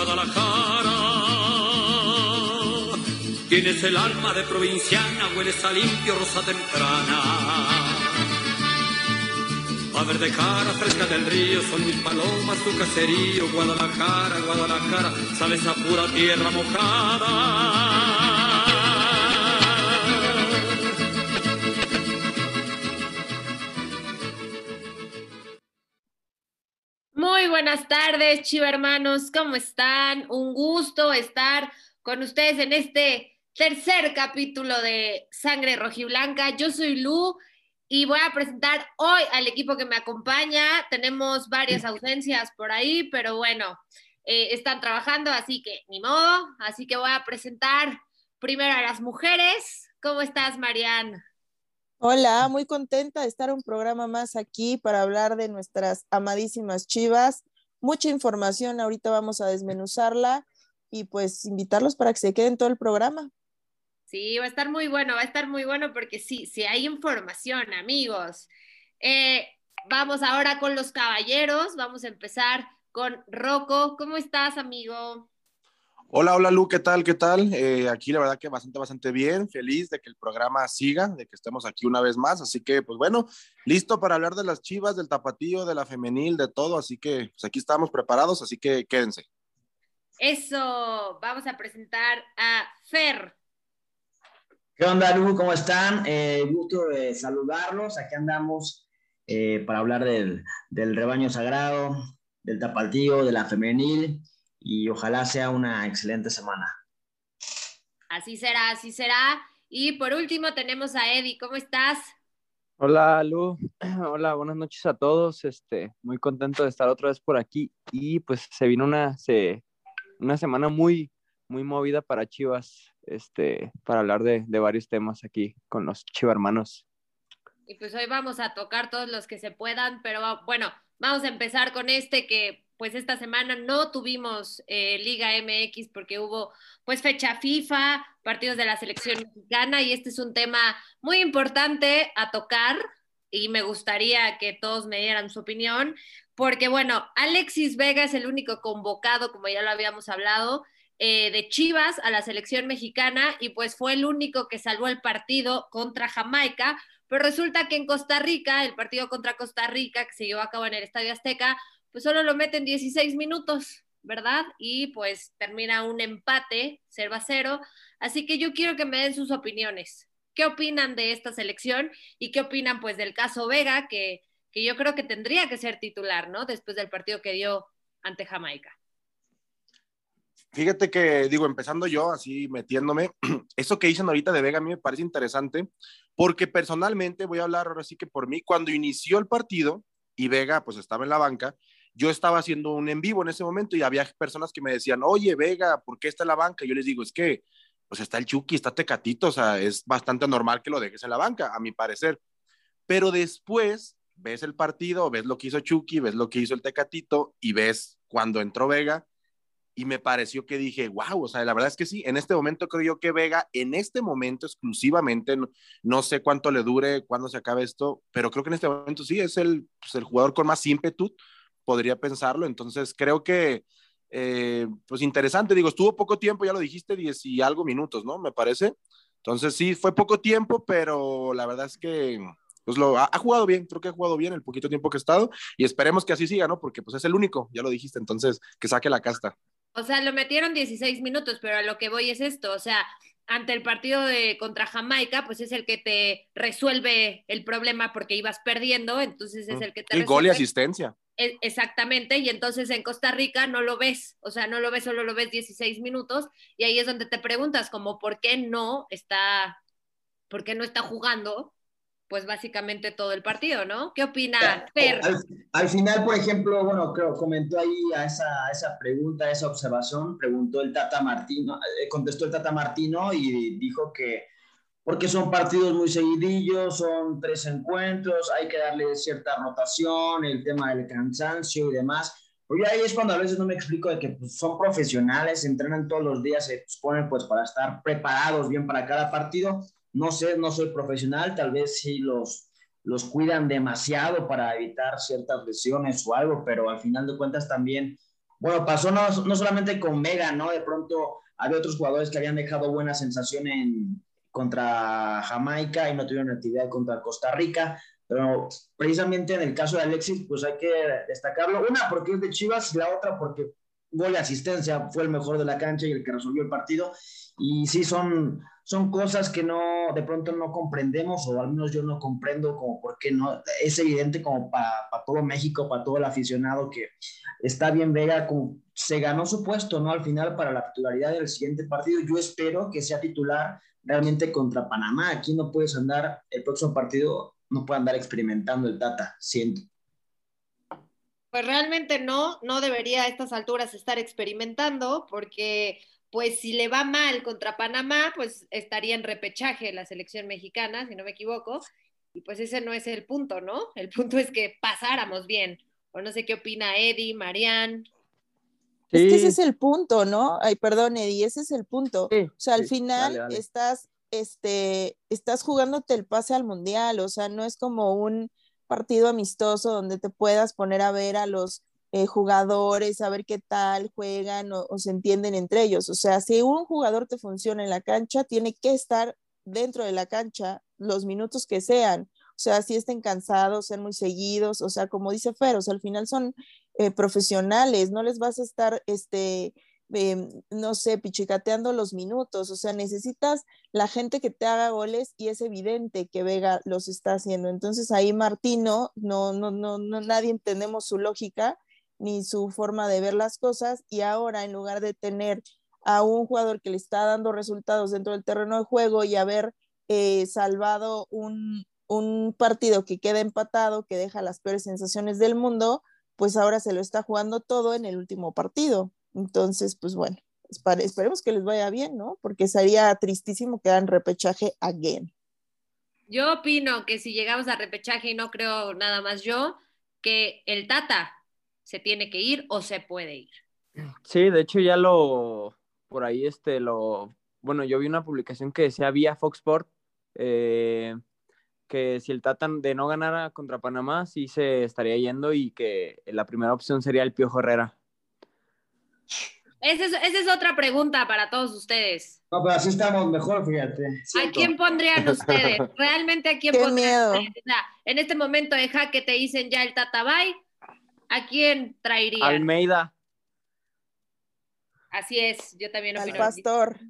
Guadalajara. Tienes el alma de provinciana, hueles a limpio rosa temprana. A verde cara fresca del río, son mis palomas, tu caserío, Guadalajara, Guadalajara, sabes a pura tierra mojada. Buenas tardes, Chiva hermanos, ¿cómo están? Un gusto estar con ustedes en este tercer capítulo de Sangre Rojiblanca. Yo soy Lu y voy a presentar hoy al equipo que me acompaña. Tenemos varias ausencias por ahí, pero bueno, eh, están trabajando, así que ni modo. Así que voy a presentar primero a las mujeres. ¿Cómo estás, Mariana? Hola, muy contenta de estar un programa más aquí para hablar de nuestras amadísimas chivas. Mucha información, ahorita vamos a desmenuzarla y pues invitarlos para que se queden todo el programa. Sí, va a estar muy bueno, va a estar muy bueno porque sí, sí hay información, amigos. Eh, vamos ahora con los caballeros, vamos a empezar con Rocco. ¿Cómo estás, amigo? Hola, hola Lu, ¿qué tal? ¿Qué tal? Eh, aquí la verdad que bastante, bastante bien, feliz de que el programa siga, de que estemos aquí una vez más, así que pues bueno, listo para hablar de las chivas, del tapatío, de la femenil, de todo, así que pues aquí estamos preparados, así que quédense. Eso, vamos a presentar a Fer. ¿Qué onda, Lu? ¿Cómo están? Eh, gusto de saludarlos, aquí andamos eh, para hablar del, del rebaño sagrado, del tapatío, de la femenil y ojalá sea una excelente semana. Así será, así será. Y por último tenemos a Eddie, ¿cómo estás? Hola Lu, hola, buenas noches a todos. Este, muy contento de estar otra vez por aquí y pues se vino una, se, una semana muy, muy movida para Chivas, este, para hablar de, de varios temas aquí con los Chivarmanos. Y pues hoy vamos a tocar todos los que se puedan, pero bueno, vamos a empezar con este que pues esta semana no tuvimos eh, Liga MX porque hubo pues fecha FIFA, partidos de la selección mexicana y este es un tema muy importante a tocar y me gustaría que todos me dieran su opinión porque bueno, Alexis Vega es el único convocado, como ya lo habíamos hablado, eh, de Chivas a la selección mexicana y pues fue el único que salvó el partido contra Jamaica, pero resulta que en Costa Rica, el partido contra Costa Rica que se llevó a cabo en el Estadio Azteca, pues solo lo meten 16 minutos, ¿verdad? Y pues termina un empate, 0 a 0. Así que yo quiero que me den sus opiniones. ¿Qué opinan de esta selección? ¿Y qué opinan pues del caso Vega, que, que yo creo que tendría que ser titular, ¿no? Después del partido que dio ante Jamaica. Fíjate que, digo, empezando yo, así metiéndome, eso que dicen ahorita de Vega a mí me parece interesante, porque personalmente voy a hablar ahora sí que por mí, cuando inició el partido y Vega pues estaba en la banca, yo estaba haciendo un en vivo en ese momento y había personas que me decían, oye, Vega, ¿por qué está en la banca? yo les digo, es que, pues está el Chucky, está Tecatito, o sea, es bastante normal que lo dejes en la banca, a mi parecer. Pero después ves el partido, ves lo que hizo Chucky, ves lo que hizo el Tecatito y ves cuando entró Vega y me pareció que dije, wow, o sea, la verdad es que sí, en este momento creo yo que Vega, en este momento exclusivamente, no, no sé cuánto le dure, cuándo se acabe esto, pero creo que en este momento sí, es el, pues, el jugador con más ímpetu podría pensarlo. Entonces, creo que, eh, pues interesante, digo, estuvo poco tiempo, ya lo dijiste, diez y algo minutos, ¿no? Me parece. Entonces, sí, fue poco tiempo, pero la verdad es que, pues lo ha, ha, jugado bien, creo que ha jugado bien el poquito tiempo que ha estado y esperemos que así siga, ¿no? Porque pues es el único, ya lo dijiste, entonces, que saque la casta. O sea, lo metieron 16 minutos, pero a lo que voy es esto, o sea, ante el partido de contra Jamaica, pues es el que te resuelve el problema porque ibas perdiendo, entonces es el que te y gol y asistencia. Exactamente, y entonces en Costa Rica no lo ves, o sea, no lo ves, solo lo ves 16 minutos, y ahí es donde te preguntas como por qué no está, por qué no está jugando, pues básicamente todo el partido, ¿no? ¿Qué opina Per? Al, al, final, por ejemplo, bueno, creo, comentó ahí a esa, a esa pregunta, a esa observación, preguntó el Tata Martino, eh, contestó el Tata Martino y dijo que porque son partidos muy seguidillos, son tres encuentros, hay que darle cierta rotación, el tema del cansancio y demás. Oye, ahí es cuando a veces no me explico de que pues, son profesionales, entrenan todos los días, se ponen pues para estar preparados bien para cada partido. No sé, no soy profesional, tal vez sí los, los cuidan demasiado para evitar ciertas lesiones o algo, pero al final de cuentas también, bueno, pasó no, no solamente con Vega, ¿no? De pronto había otros jugadores que habían dejado buena sensación en, contra Jamaica y no tuvieron actividad contra Costa Rica, pero precisamente en el caso de Alexis, pues hay que destacarlo. Una, porque es de Chivas, y la otra, porque gol de asistencia fue el mejor de la cancha y el que resolvió el partido. Y sí, son, son cosas que no, de pronto no comprendemos, o al menos yo no comprendo como por qué no. Es evidente como para todo México, para todo el aficionado, que está bien Vega, como se ganó su puesto, ¿no? Al final para la titularidad del siguiente partido. Yo espero que sea titular realmente contra Panamá. Aquí no puedes andar el próximo partido no puede andar experimentando el data, siento. Pues realmente no, no debería a estas alturas estar experimentando, porque pues si le va mal contra Panamá, pues estaría en repechaje la selección mexicana, si no me equivoco, y pues ese no es el punto, ¿no? El punto es que pasáramos bien. O no sé qué opina Eddie, Marian. Es que ese es el punto, ¿no? Ay, perdón, Eddie, ese es el punto. o sea, al final estás este, estás jugándote el pase al mundial, o sea, no es como un partido amistoso donde te puedas poner a ver a los eh, jugadores, a ver qué tal juegan o, se entienden entre ellos. O sea, si un jugador te funciona en la cancha, tiene que estar dentro de la cancha los minutos que sean. O sea, si estén cansados, sean muy seguidos, o sea, como dice Fer, o sea, al final son eh, profesionales, no les vas a estar, este, Em, no sé, pichicateando los minutos, o sea, necesitas la gente que te haga goles y es evidente que Vega los está haciendo. Entonces ahí Martino, no, no, no, no, nadie entendemos su lógica ni su forma de ver las cosas y ahora en lugar de tener a un jugador que le está dando resultados dentro del terreno de juego y haber eh, salvado un, un partido que queda empatado, que deja las peores sensaciones del mundo, pues ahora se lo está jugando todo en el último partido. Entonces, pues bueno, esperemos que les vaya bien, ¿no? Porque sería tristísimo quedar en repechaje again. Yo opino que si llegamos a repechaje, y no creo nada más yo, que el Tata se tiene que ir o se puede ir. Sí, de hecho ya lo, por ahí este, lo, bueno, yo vi una publicación que decía vía Fox Sport, eh, que si el Tata de no ganara contra Panamá, sí se estaría yendo y que la primera opción sería el Piojo Herrera. Esa es, otra pregunta para todos ustedes. No, pero así estamos mejor, fíjate. ¿A quién pondrían ustedes? ¿Realmente a quién Qué pondrían? Miedo. en este momento de jaque te dicen ya el Tatabay, ¿a quién traerían? Almeida. Así es, yo también opino. Al pastor.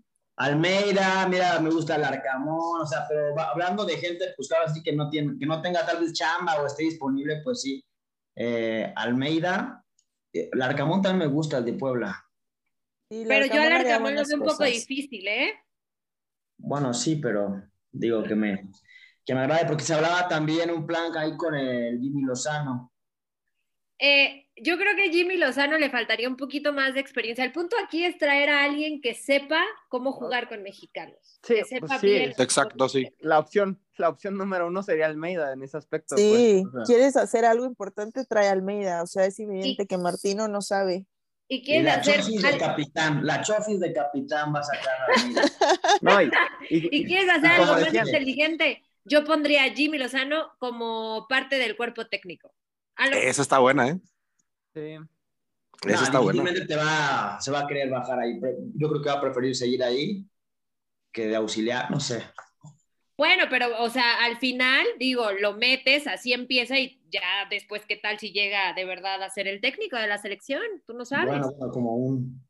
Almeida, mira, me gusta el Arcamón, o sea, pero hablando de gente, pues claro, sí que no, tiene, que no tenga tal vez chamba o esté disponible, pues sí. Eh, Almeida, el eh, Arcamón también me gusta, el de Puebla. pero yo al Arcamón lo veo un poco difícil, ¿eh? Bueno, sí, pero digo que me, que me agrade, porque se hablaba también un plan ahí con el Jimmy Lozano. Eh, yo creo que a Jimmy Lozano le faltaría un poquito más de experiencia. El punto aquí es traer a alguien que sepa cómo jugar con mexicanos. Sí, que sepa pues bien. Exacto, sí. La opción, la opción número uno sería Almeida en ese aspecto. Sí, pues, quieres hacer algo importante, trae Almeida. O sea, es evidente que Martino no sabe. Y quieres la hacer. Chofis de capitán, la chofis de capitán va a sacar a Almeida. no, y, y, quieres hacer algo más inteligente. Yo pondría a Jimmy Lozano como parte del cuerpo técnico. Esa está buena, ¿eh? Sí. Eso está bueno. Te va, se va a querer bajar ahí. Yo creo que va a preferir seguir ahí que de auxiliar, no sé. Bueno, pero, o sea, al final, digo, lo metes, así empieza y ya después, ¿qué tal si llega de verdad a ser el técnico de la selección? Tú no sabes. Bueno, como un...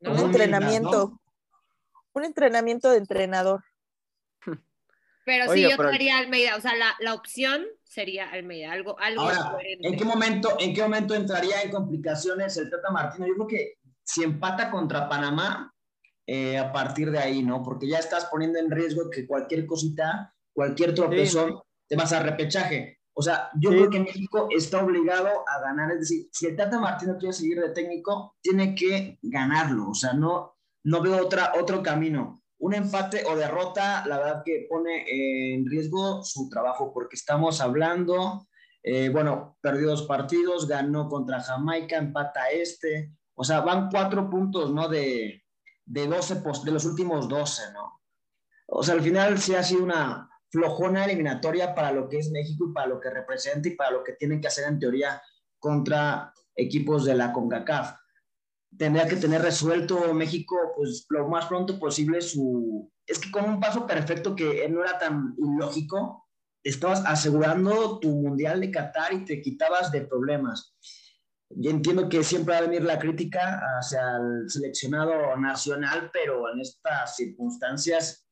Un entrenamiento. Un entrenamiento de entrenador. Pero sí, yo pero... haría Almeida, o sea, la, la, opción sería Almeida, algo, algo Ahora, ¿en qué, momento, ¿en qué momento entraría en complicaciones el Tata Martino? Yo creo que si empata contra Panamá, eh, a partir de ahí, ¿no? Porque ya estás poniendo en riesgo que cualquier cosita, cualquier tropezón, sí. te vas a repechaje. O sea, yo sí. creo que México está obligado a ganar. Es decir, si el Tata Martino quiere seguir de técnico, tiene que ganarlo. O sea, no, no veo otra, otro camino un empate o derrota, la verdad que pone en riesgo su trabajo, porque estamos hablando, eh, bueno, perdió dos partidos, ganó contra Jamaica, empata este, o sea, van cuatro puntos, ¿no? De, de 12, de los últimos 12, ¿no? O sea, al final sí ha sido una, flojona eliminatoria para lo que es México y para lo que representa y para lo que tienen que hacer en teoría contra equipos de la CONCACAF. Tendría que tener resuelto México pues lo más pronto posible su... Es que con un paso perfecto que no era tan ilógico, estabas asegurando tu Mundial de Qatar y te quitabas de problemas. Yo entiendo que siempre va a venir la crítica hacia el seleccionado nacional, pero en estas circunstancias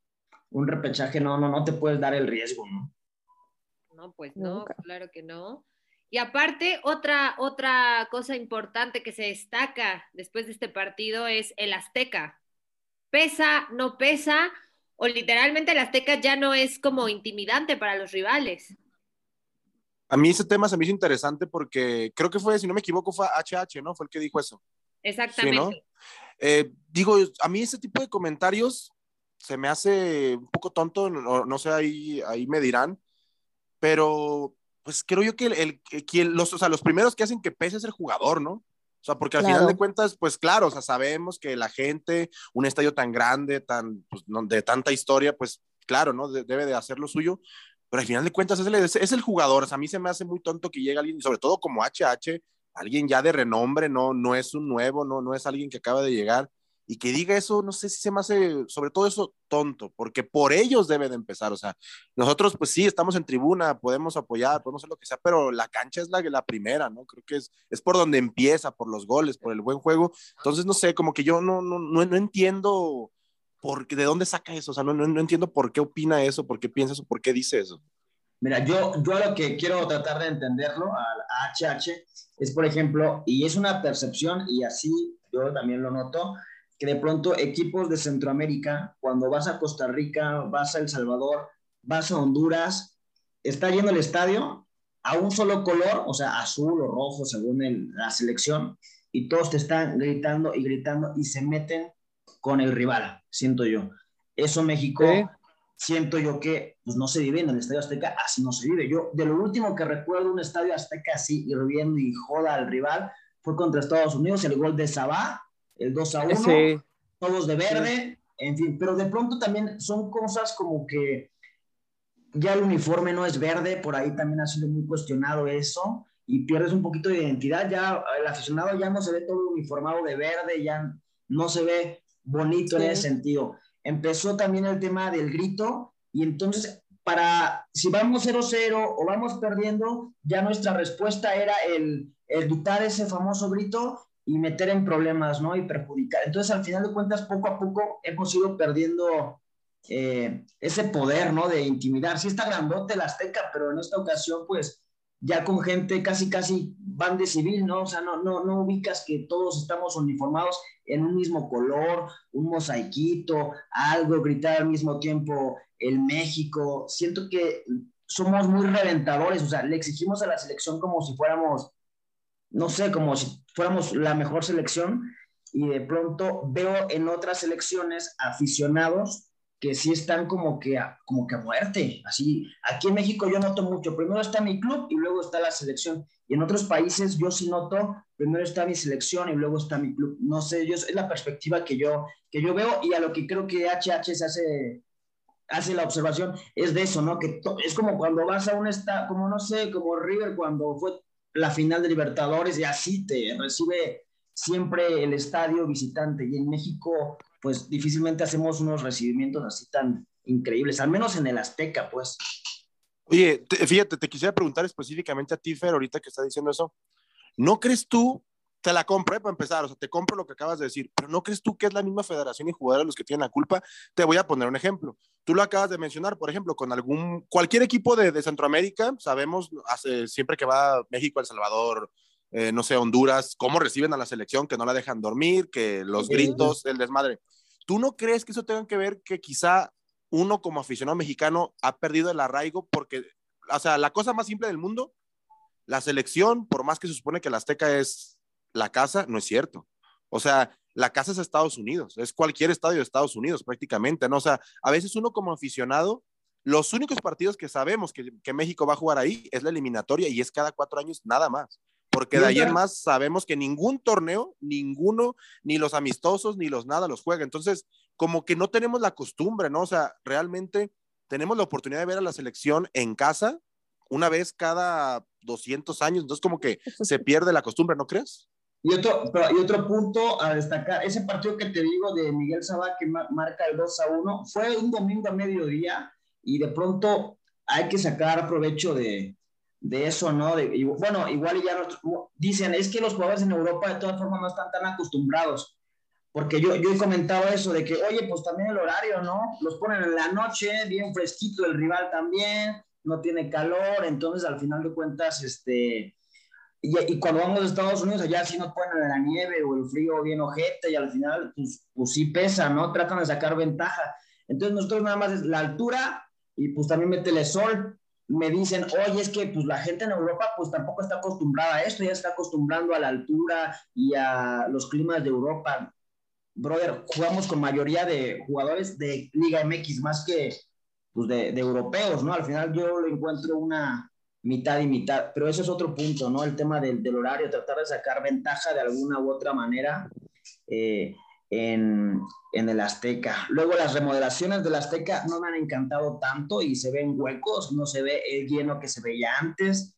un repechaje no, no, no te puedes dar el riesgo, ¿no? No, pues no, claro que no. Y aparte, otra, otra cosa importante que se destaca después de este partido es el Azteca. Pesa, no pesa, o literalmente el Azteca ya no es como intimidante para los rivales. A mí ese tema se me hizo interesante porque creo que fue, si no me equivoco, fue HH, ¿no? Fue el que dijo eso. Exactamente. Eh, digo, a mí ese tipo de comentarios se me hace un poco tonto, no, sé, ahí, ahí me dirán, pero pues creo yo que el, el, los, o sea, los primeros que hacen que pese es el jugador, ¿no? O sea, porque al final de cuentas, pues claro, o sea, sabemos que la gente, un estadio tan grande, tan, pues, de tanta historia, pues claro, ¿no? debe de hacer lo suyo, pero al final de cuentas es el, es el jugador. O sea, a mí se me hace muy tonto que llegue alguien, sobre todo como HH, alguien ya de renombre, no, no es un nuevo, no, no es alguien que acaba de llegar. Y que diga eso, no sé si se me hace, sobre todo eso, tonto, porque por ellos debe de empezar. O sea, nosotros, pues sí, estamos en tribuna, podemos apoyar, podemos hacer lo que sea, pero la cancha es la, la primera, ¿no? Creo que es, es por donde empieza, por los goles, por el buen juego. Entonces, no sé, como que yo no, no, no, no entiendo porque, ¿de dónde saca eso? O sea, no, no, entiendo por qué opina eso, por qué piensa eso, por qué dice eso. Mira, yo, yo lo que quiero tratar de entenderlo a, HH es, por ejemplo, y es una percepción, y así yo también lo noto, que de pronto equipos de Centroamérica, cuando vas a Costa Rica, vas a El Salvador, vas a Honduras, está yendo el estadio a un solo color, o sea, azul o rojo según la selección, y todos te están gritando y gritando y se meten con el rival, siento yo. Eso México, siento yo que pues, no se vive en el Estadio Azteca, así no se vive. Yo, de lo último que recuerdo un Estadio Azteca así, hirviendo y joda al rival, fue contra Estados Unidos, el gol de Sabá, el 2 a 1, todos de verde, en fin, pero de pronto también son cosas como que ya el uniforme no es verde, por ahí también ha sido muy cuestionado eso, y pierdes un poquito de identidad, ya el aficionado ya no se ve todo uniformado de verde, ya no se ve bonito en ese sentido. Empezó también el tema del grito y entonces para si vamos 0-0 o vamos perdiendo, ya nuestra respuesta era el, gritar ese famoso grito y meter en problemas, ¿no? Y perjudicar. Entonces, al final de cuentas, poco a poco hemos ido perdiendo eh, ese poder, ¿no? De intimidar. Sí está grandote la Azteca, pero en esta ocasión, pues, ya con gente casi, casi van de civil, ¿no? O sea, no, no, no ubicas que todos estamos uniformados en un mismo color, un mosaiquito, algo, gritar al mismo tiempo el México. Siento que somos muy reventadores, o sea, le exigimos a la selección como si fuéramos, no sé, como si fuéramos la mejor selección y de pronto veo en otras selecciones aficionados que sí están como que, a, como que a muerte. Así, aquí en México yo noto mucho. Primero está mi club y luego está la selección. Y en otros países yo sí noto, primero está mi selección y luego está mi club. No sé, yo, es la perspectiva que yo, que yo veo y a lo que creo que HH se hace, hace la observación es de eso, ¿no? Que es como cuando vas a un estado, como no sé, como River cuando fue la final de Libertadores y así te recibe siempre el estadio visitante. Y en México pues difícilmente hacemos unos recibimientos así tan increíbles, al menos en el Azteca, pues. Oye, fíjate, te quisiera preguntar específicamente a ti, Fer, ahorita que está diciendo eso. ¿No crees tú, te la compré ¿eh? para empezar, o sea, te compro lo que acabas de decir, pero ¿no crees tú que es la misma federación y jugadores los que tienen la culpa? Te voy a poner un ejemplo. Tú lo acabas de mencionar, por ejemplo, con algún, cualquier equipo de, de Centroamérica, sabemos, hace, siempre que va México, El Salvador, eh, no sé, Honduras, cómo reciben a la selección, que no la dejan dormir, que los gritos, el desmadre. ¿Tú no crees que eso tenga que ver que quizá uno como aficionado mexicano ha perdido el arraigo? Porque, o sea, la cosa más simple del mundo, la selección, por más que se supone que la Azteca es la casa, no es cierto. O sea, la casa es Estados Unidos, es cualquier estadio de Estados Unidos prácticamente, ¿no? O sea, a veces uno como aficionado, los únicos partidos que sabemos que, que México va a jugar ahí es la eliminatoria y es cada cuatro años nada más porque de ahí en más sabemos que ningún torneo, ninguno, ni los amistosos, ni los nada los juega. Entonces, como que no tenemos la costumbre, ¿no? O sea, realmente tenemos la oportunidad de ver a la selección en casa una vez cada 200 años, entonces como que se pierde la costumbre, ¿no crees? Y otro, y otro punto a destacar, ese partido que te digo de Miguel Sabá que marca el 2 a 1, fue un domingo a mediodía y de pronto hay que sacar provecho de, de eso, ¿no? De, bueno, igual ya dicen, es que los jugadores en Europa de todas formas no están tan acostumbrados, porque yo, yo he comentado eso de que, oye, pues también el horario, ¿no? Los ponen en la noche, bien fresquito, el rival también, no tiene calor, entonces al final de cuentas, este, y, cuando vamos a Estados Unidos, allá sí nos ponen la nieve o el frío bien ojete y al final, pues, pues sí pesa, ¿no? Tratan de sacar ventaja. Entonces nosotros nada más es la altura y pues también métele sol. Me dicen, oye, es que pues la gente en Europa pues tampoco está acostumbrada a esto, ya está acostumbrando a la altura y a los climas de Europa. Brother, jugamos con mayoría de jugadores de Liga MX más que pues, de, de europeos, ¿no? Al final yo lo encuentro una, mitad y mitad, pero eso es otro punto, ¿no? El tema del, del horario, tratar de sacar ventaja de alguna u otra manera eh, en, en, el Azteca. Luego las remodelaciones del Azteca no me han encantado tanto y se ven huecos, no se ve el lleno que se veía antes.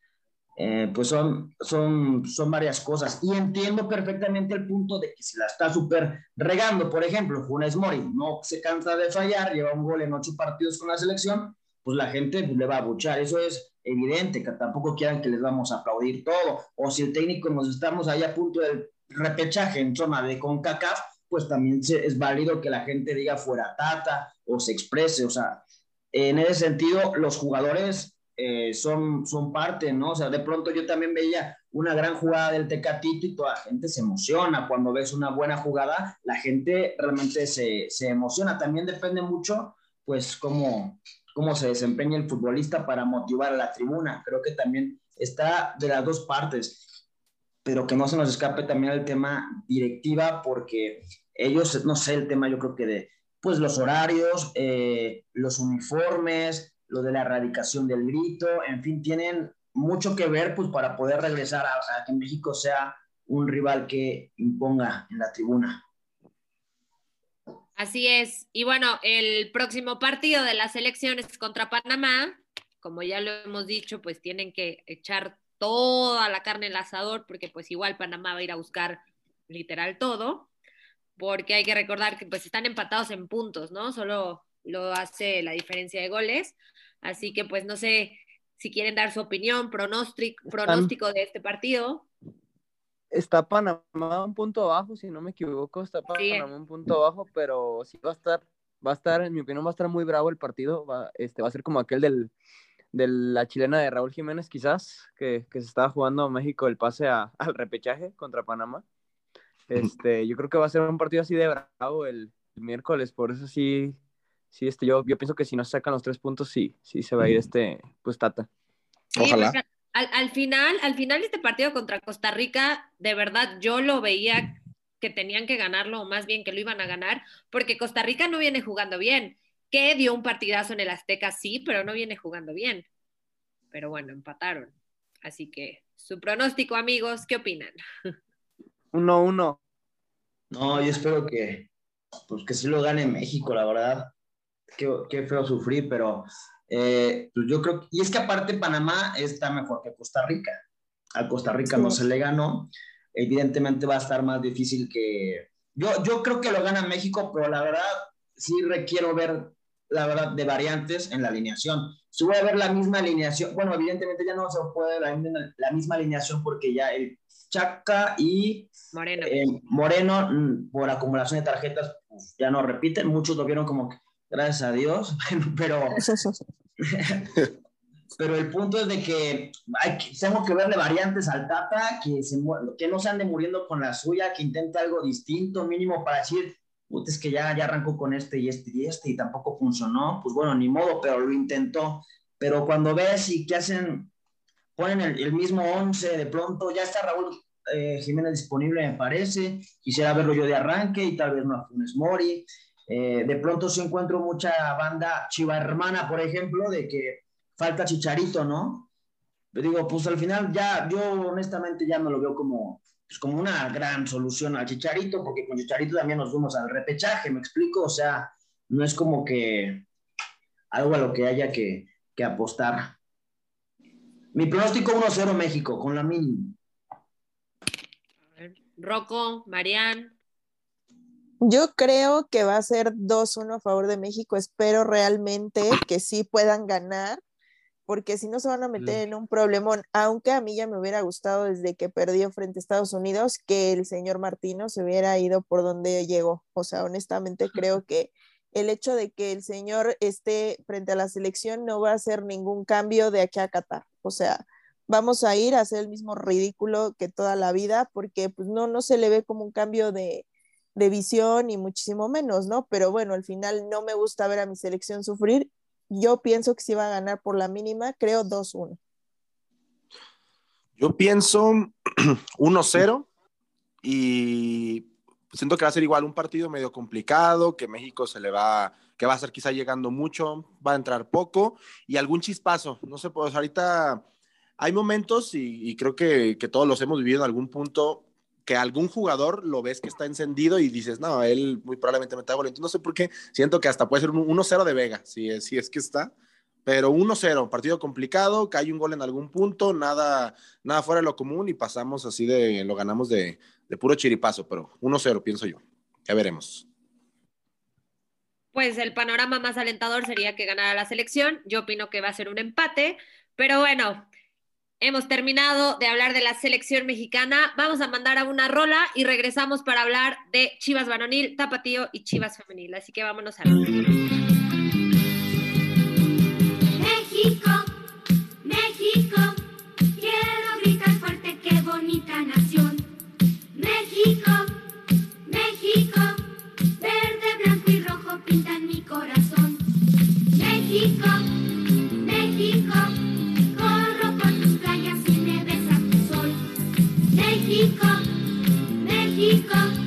Eh, pues son, son, son varias cosas. Y entiendo perfectamente el punto de que si la está súper regando, por ejemplo, Funes Mori no se cansa de fallar, lleva un gol en ocho partidos con la selección, pues la gente pues, le va a buchar. Eso es evidente, que tampoco quieran que les vamos a aplaudir todo, o si el técnico nos estamos ahí a punto del repechaje en zona de CONCACAF, pues también es válido que la gente diga fuera tata o se exprese, o sea, en ese sentido los jugadores eh, son, son parte, ¿no? O sea, de pronto yo también veía una gran jugada del Tecatito y toda la gente se emociona. Cuando ves una buena jugada, la gente realmente se, se emociona. También depende mucho, pues, cómo, cómo se desempeña el futbolista para motivar a la tribuna. Creo que también está de las dos partes, pero que no se nos escape también el tema directiva, porque ellos, no sé, el tema yo creo que de, pues los horarios, eh, los uniformes, lo de la erradicación del grito, en fin, tienen mucho que ver pues para poder regresar a que México sea un rival que imponga en la tribuna. Así es. Y bueno, el próximo partido de las elecciones contra Panamá. Como ya lo hemos dicho, pues tienen que echar toda la carne en el asador porque pues igual Panamá va a ir a buscar literal todo, porque hay que recordar que pues están empatados en puntos, ¿no? Solo lo hace la diferencia de goles. Así que pues no sé si quieren dar su opinión, pronóstico, pronóstico de este partido está Panamá un punto abajo, si no me equivoco, está Panamá un punto abajo, pero sí va a estar, va a estar, en mi opinión, va a estar muy bravo el partido, va, este, va a ser como aquel del, de la chilena de Raúl Jiménez, quizás, que, que se estaba jugando México el pase a, al repechaje contra Panamá. Este, yo creo que va a ser un partido así de bravo el, miércoles, por eso sí, sí, este, yo, yo pienso que si no sacan los tres puntos, sí, sí se va a ir este, pues Tata. Ojalá al, final, al final este partido contra Costa Rica, de verdad yo lo veía que tenían que ganarlo, o más bien que lo iban a ganar, porque Costa Rica no viene jugando bien. Que dio un partidazo en el Azteca, sí, pero no viene jugando bien. Pero bueno, empataron. Así que su pronóstico, amigos, ¿qué opinan? Uno, uno. No, yo espero que, pues que sí lo gane México, la verdad. Qué, qué feo sufrir, pero eh, pues yo creo, y es que aparte Panamá está mejor que Costa Rica. A Costa Rica no se le ganó. Evidentemente va a estar más difícil que... Yo, yo creo que lo gana México, pero la verdad sí requiero ver, la verdad, de variantes en la alineación. Si voy a ver la misma alineación, bueno, evidentemente ya no se puede la, la misma alineación porque ya el Chaca y Moreno, eh, Moreno mm, por acumulación de tarjetas, pues, ya no repiten. Muchos lo vieron como gracias a Dios, pero Pero el punto es de que hay que, que verle variantes al Tata, que, se, que no se ande muriendo con la suya, que intente algo distinto, mínimo para decir, es que ya, ya arrancó con este y este y este y tampoco funcionó. Pues bueno, ni modo, pero lo intentó. Pero cuando ves y que hacen, ponen el, mismo 11, de pronto ya está Raúl eh, Jiménez disponible, me parece. Quisiera verlo yo de arranque y tal vez no a Funes Mori. Eh, de pronto sí encuentro mucha banda chiva hermana, por ejemplo, de que falta Chicharito, ¿no? Pero digo, pues al final ya, yo honestamente ya no lo veo como, pues como una gran solución al Chicharito, porque con Chicharito también nos fuimos al repechaje, ¿me explico? O sea, no es como que, algo a lo que haya que, que apostar. Mi pronóstico 1-0 México, con la mínima. Rocco, Marian. Yo creo que va a ser 2-1 a favor de México. Espero realmente que sí puedan ganar, porque si no se van a meter en un problemón, aunque a mí ya me hubiera gustado desde que perdió frente a Estados Unidos que el señor Martino se hubiera ido por donde llegó. O sea, honestamente creo que el hecho de que el señor esté frente a la selección no va a hacer ningún cambio de aquí a Qatar. O sea, vamos a ir a hacer el mismo ridículo que toda la vida, porque pues no, no se le ve como un cambio de, de visión y muchísimo menos, ¿no? Pero bueno, al final no me gusta ver a mi selección sufrir. Yo pienso que sí va a ganar por la mínima, creo 2-1. Yo pienso 1-0 y siento que va a ser igual un partido medio complicado, que México se le va, que va a ser quizá llegando mucho, va a entrar poco y algún chispazo. No sé, pues ahorita hay momentos y, creo que, todos los hemos vivido en algún punto que algún jugador lo ves que está encendido y dices, no, él muy probablemente me gol. no sé por qué, siento que hasta puede ser un 1-0 de Vega, si es, si es que está. Pero 1-0, partido complicado, cae un gol en algún punto, nada, nada fuera de lo común y pasamos así de, lo ganamos de, de puro chiripazo, pero 1-0 pienso yo. Ya veremos. Pues el panorama más alentador sería que ganara la selección. Yo opino que va a ser un empate, pero bueno, Hemos terminado de hablar de la selección mexicana. Vamos a mandar a una rola y regresamos para hablar de Chivas Varonil, Tapatío y Chivas Femenil. Así que vámonos a México, México, ser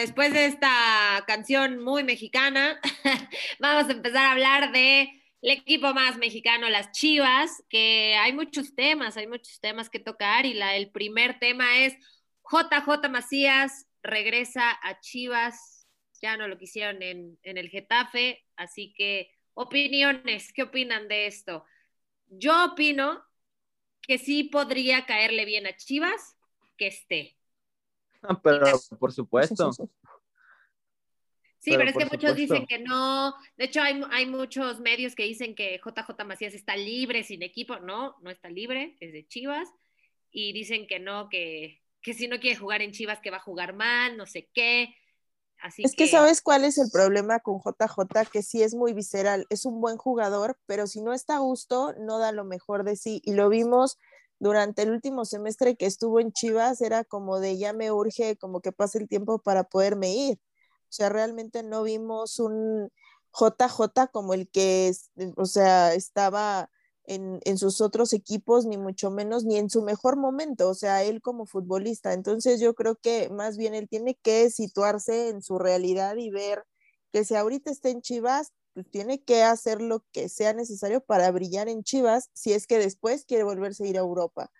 después de esta canción muy mexicana, vamos a empezar a hablar de el equipo más mexicano, las Chivas, que hay muchos temas, hay muchos temas que tocar y la, el primer tema es JJ Macías regresa a Chivas, ya no lo quisieron en, en el Getafe, así que opiniones, ¿qué opinan de esto? Yo opino que sí podría caerle bien a Chivas que esté. Pero por supuesto. Sí, Pero pero, es que muchos supuesto. dicen que no. De hecho, hay, hay muchos medios que dicen que JJ Macías está libre, sin equipo. No, no está libre, es de Chivas. Y dicen que no, que, que si no quiere jugar en Chivas, que va a jugar mal, no sé qué. Así Es que sabes cuál es el problema con JJ, que sí es muy visceral, es un buen jugador, pero si no está a gusto, no da lo mejor de sí. Y lo vimos durante el último semestre que estuvo en Chivas, era como de ya me urge, como que pase el tiempo para poderme ir. O sea, realmente no vimos un JJ como el que, o sea, estaba en, en sus otros equipos, ni mucho menos, ni en su mejor momento, o sea, él como futbolista. Entonces yo creo que más bien él tiene que situarse en su realidad y ver que si ahorita está en Chivas, tiene que hacer lo que sea necesario para brillar en Chivas, si es que después quiere volverse a ir a Europa.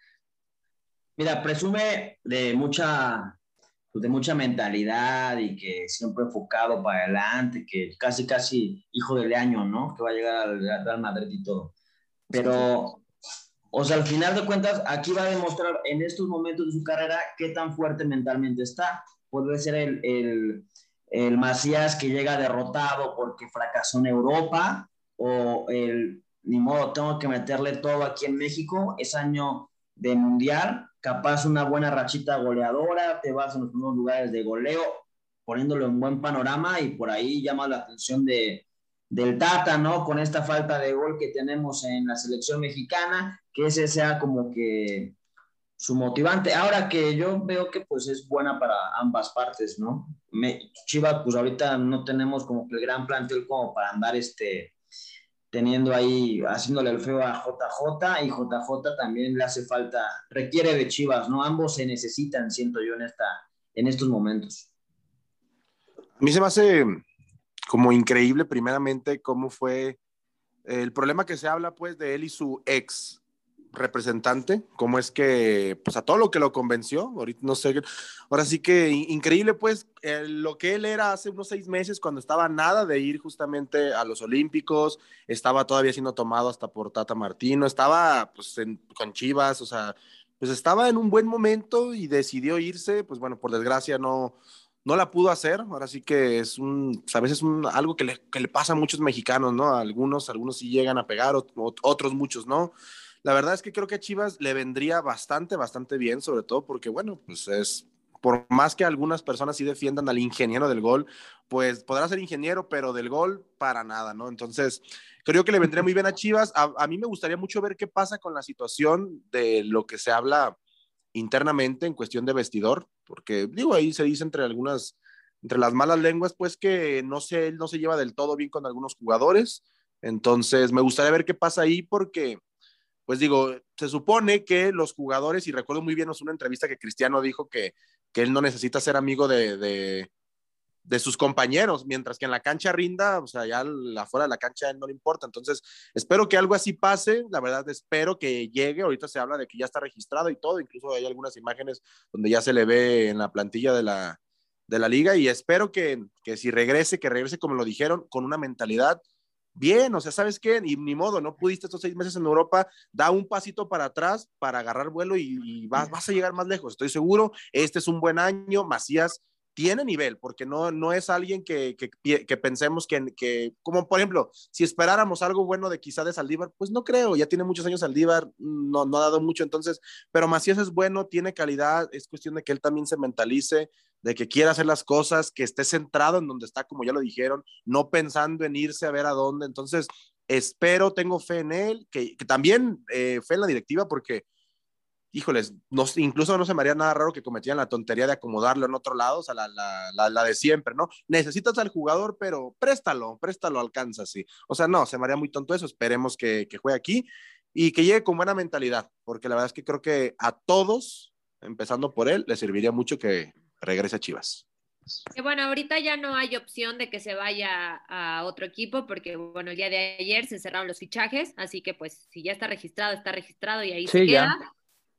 Mira, presume de mucha, pues, de mucha mentalidad y que siempre enfocado para adelante, que casi, casi hijo del año, ¿no? Que va a llegar al Real Madrid y todo. Pero, o sea, al final de cuentas, aquí va a demostrar en estos momentos de su carrera qué tan fuerte mentalmente está. Puede ser el, el, el Macías que llega derrotado porque fracasó en Europa o el, ni modo, tengo que meterle todo aquí en México, es año de mundial, capaz una buena rachita goleadora, te vas en los primeros lugares de goleo, poniéndolo en buen panorama y por ahí llama la atención de, del Tata, ¿no? Con esta falta de gol que tenemos en la selección mexicana, que ese sea como que su motivante. Ahora que yo veo que pues es buena para ambas partes, ¿no? Chivas, pues ahorita no tenemos como que el gran plantel como para andar este teniendo ahí, haciéndole el feo a JJ y JJ también le hace falta, requiere de Chivas, ¿no? Ambos se necesitan, siento yo, en, esta, en estos momentos. A mí se me hace como increíble, primeramente, cómo fue el problema que se habla, pues, de él y su ex representante, cómo es que, pues, a todo lo que lo convenció, ahorita no sé, ahora sí que in- increíble, pues, lo que él era hace unos seis meses, cuando estaba nada de ir justamente a los Olímpicos, estaba todavía siendo tomado hasta por Tata Martino, estaba, pues, con Chivas, o sea, pues estaba en un buen momento y decidió irse, pues, bueno, por desgracia no, no la pudo hacer. Ahora sí que es un, pues, a veces un, algo que le, que le pasa a muchos mexicanos, ¿no? Algunos, algunos sí llegan a pegar, ot- ot- otros muchos no. La verdad es que creo que a Chivas le vendría bastante, bastante bien, sobre todo porque, bueno, pues es, por más que algunas personas sí defiendan al ingeniero del gol, pues podrá ser ingeniero, pero del gol para nada, ¿no? Entonces, creo que le vendría muy bien a Chivas. A, mí me gustaría mucho ver qué pasa con la situación de lo que se habla internamente en cuestión de vestidor, porque digo, ahí se dice entre algunas, entre las malas lenguas, pues que no se, él no se lleva del todo bien con algunos jugadores. Entonces, me gustaría ver qué pasa ahí porque, pues digo, se supone que los jugadores, y recuerdo muy bien es una entrevista que Cristiano dijo que, que él no necesita ser amigo de, de, sus compañeros, mientras que en la cancha rinda, o sea, ya afuera de la cancha a él no le importa. Entonces, espero que algo así pase, la verdad espero que llegue, ahorita se habla de que ya está registrado y todo, incluso hay algunas imágenes donde ya se le ve en la plantilla de la, de la liga y espero que, que si regrese, que regrese como lo dijeron, con una mentalidad bien, o sea, ¿sabes qué? Ni, ni modo, no pudiste estos seis meses en Europa, da un pasito para atrás para agarrar vuelo y, y vas, vas a llegar más lejos, estoy seguro, este es un buen año, Macías tiene nivel, porque no, no es alguien que, que, que pensemos que, que, como por ejemplo, si esperáramos algo bueno de quizá de Saldívar, pues no creo, ya tiene muchos años Saldívar, no, no ha dado mucho, entonces, pero Macías es bueno, tiene calidad, es cuestión de que él también se mentalice, de que quiera hacer las cosas, que esté centrado en donde está, como ya lo dijeron, no pensando en irse a ver a dónde, entonces, espero, tengo fe en él, que, también eh, fe en la directiva, porque híjoles, no, incluso no se me haría nada raro que cometieran la tontería de acomodarlo en otro lado, o sea, la, la, la, la de siempre, ¿no? Necesitas al jugador, pero préstalo, préstalo, alcanza, sí. O sea, no, se me haría muy tonto eso, esperemos que, que juegue aquí y que llegue con buena mentalidad, porque la verdad es que creo que a todos, empezando por él, le serviría mucho que regrese a Chivas. Que bueno, ahorita ya no hay opción de que se vaya a otro equipo porque, bueno, el día de ayer se cerraron los fichajes, así que pues si ya está registrado, está registrado y ahí Sí, se ya.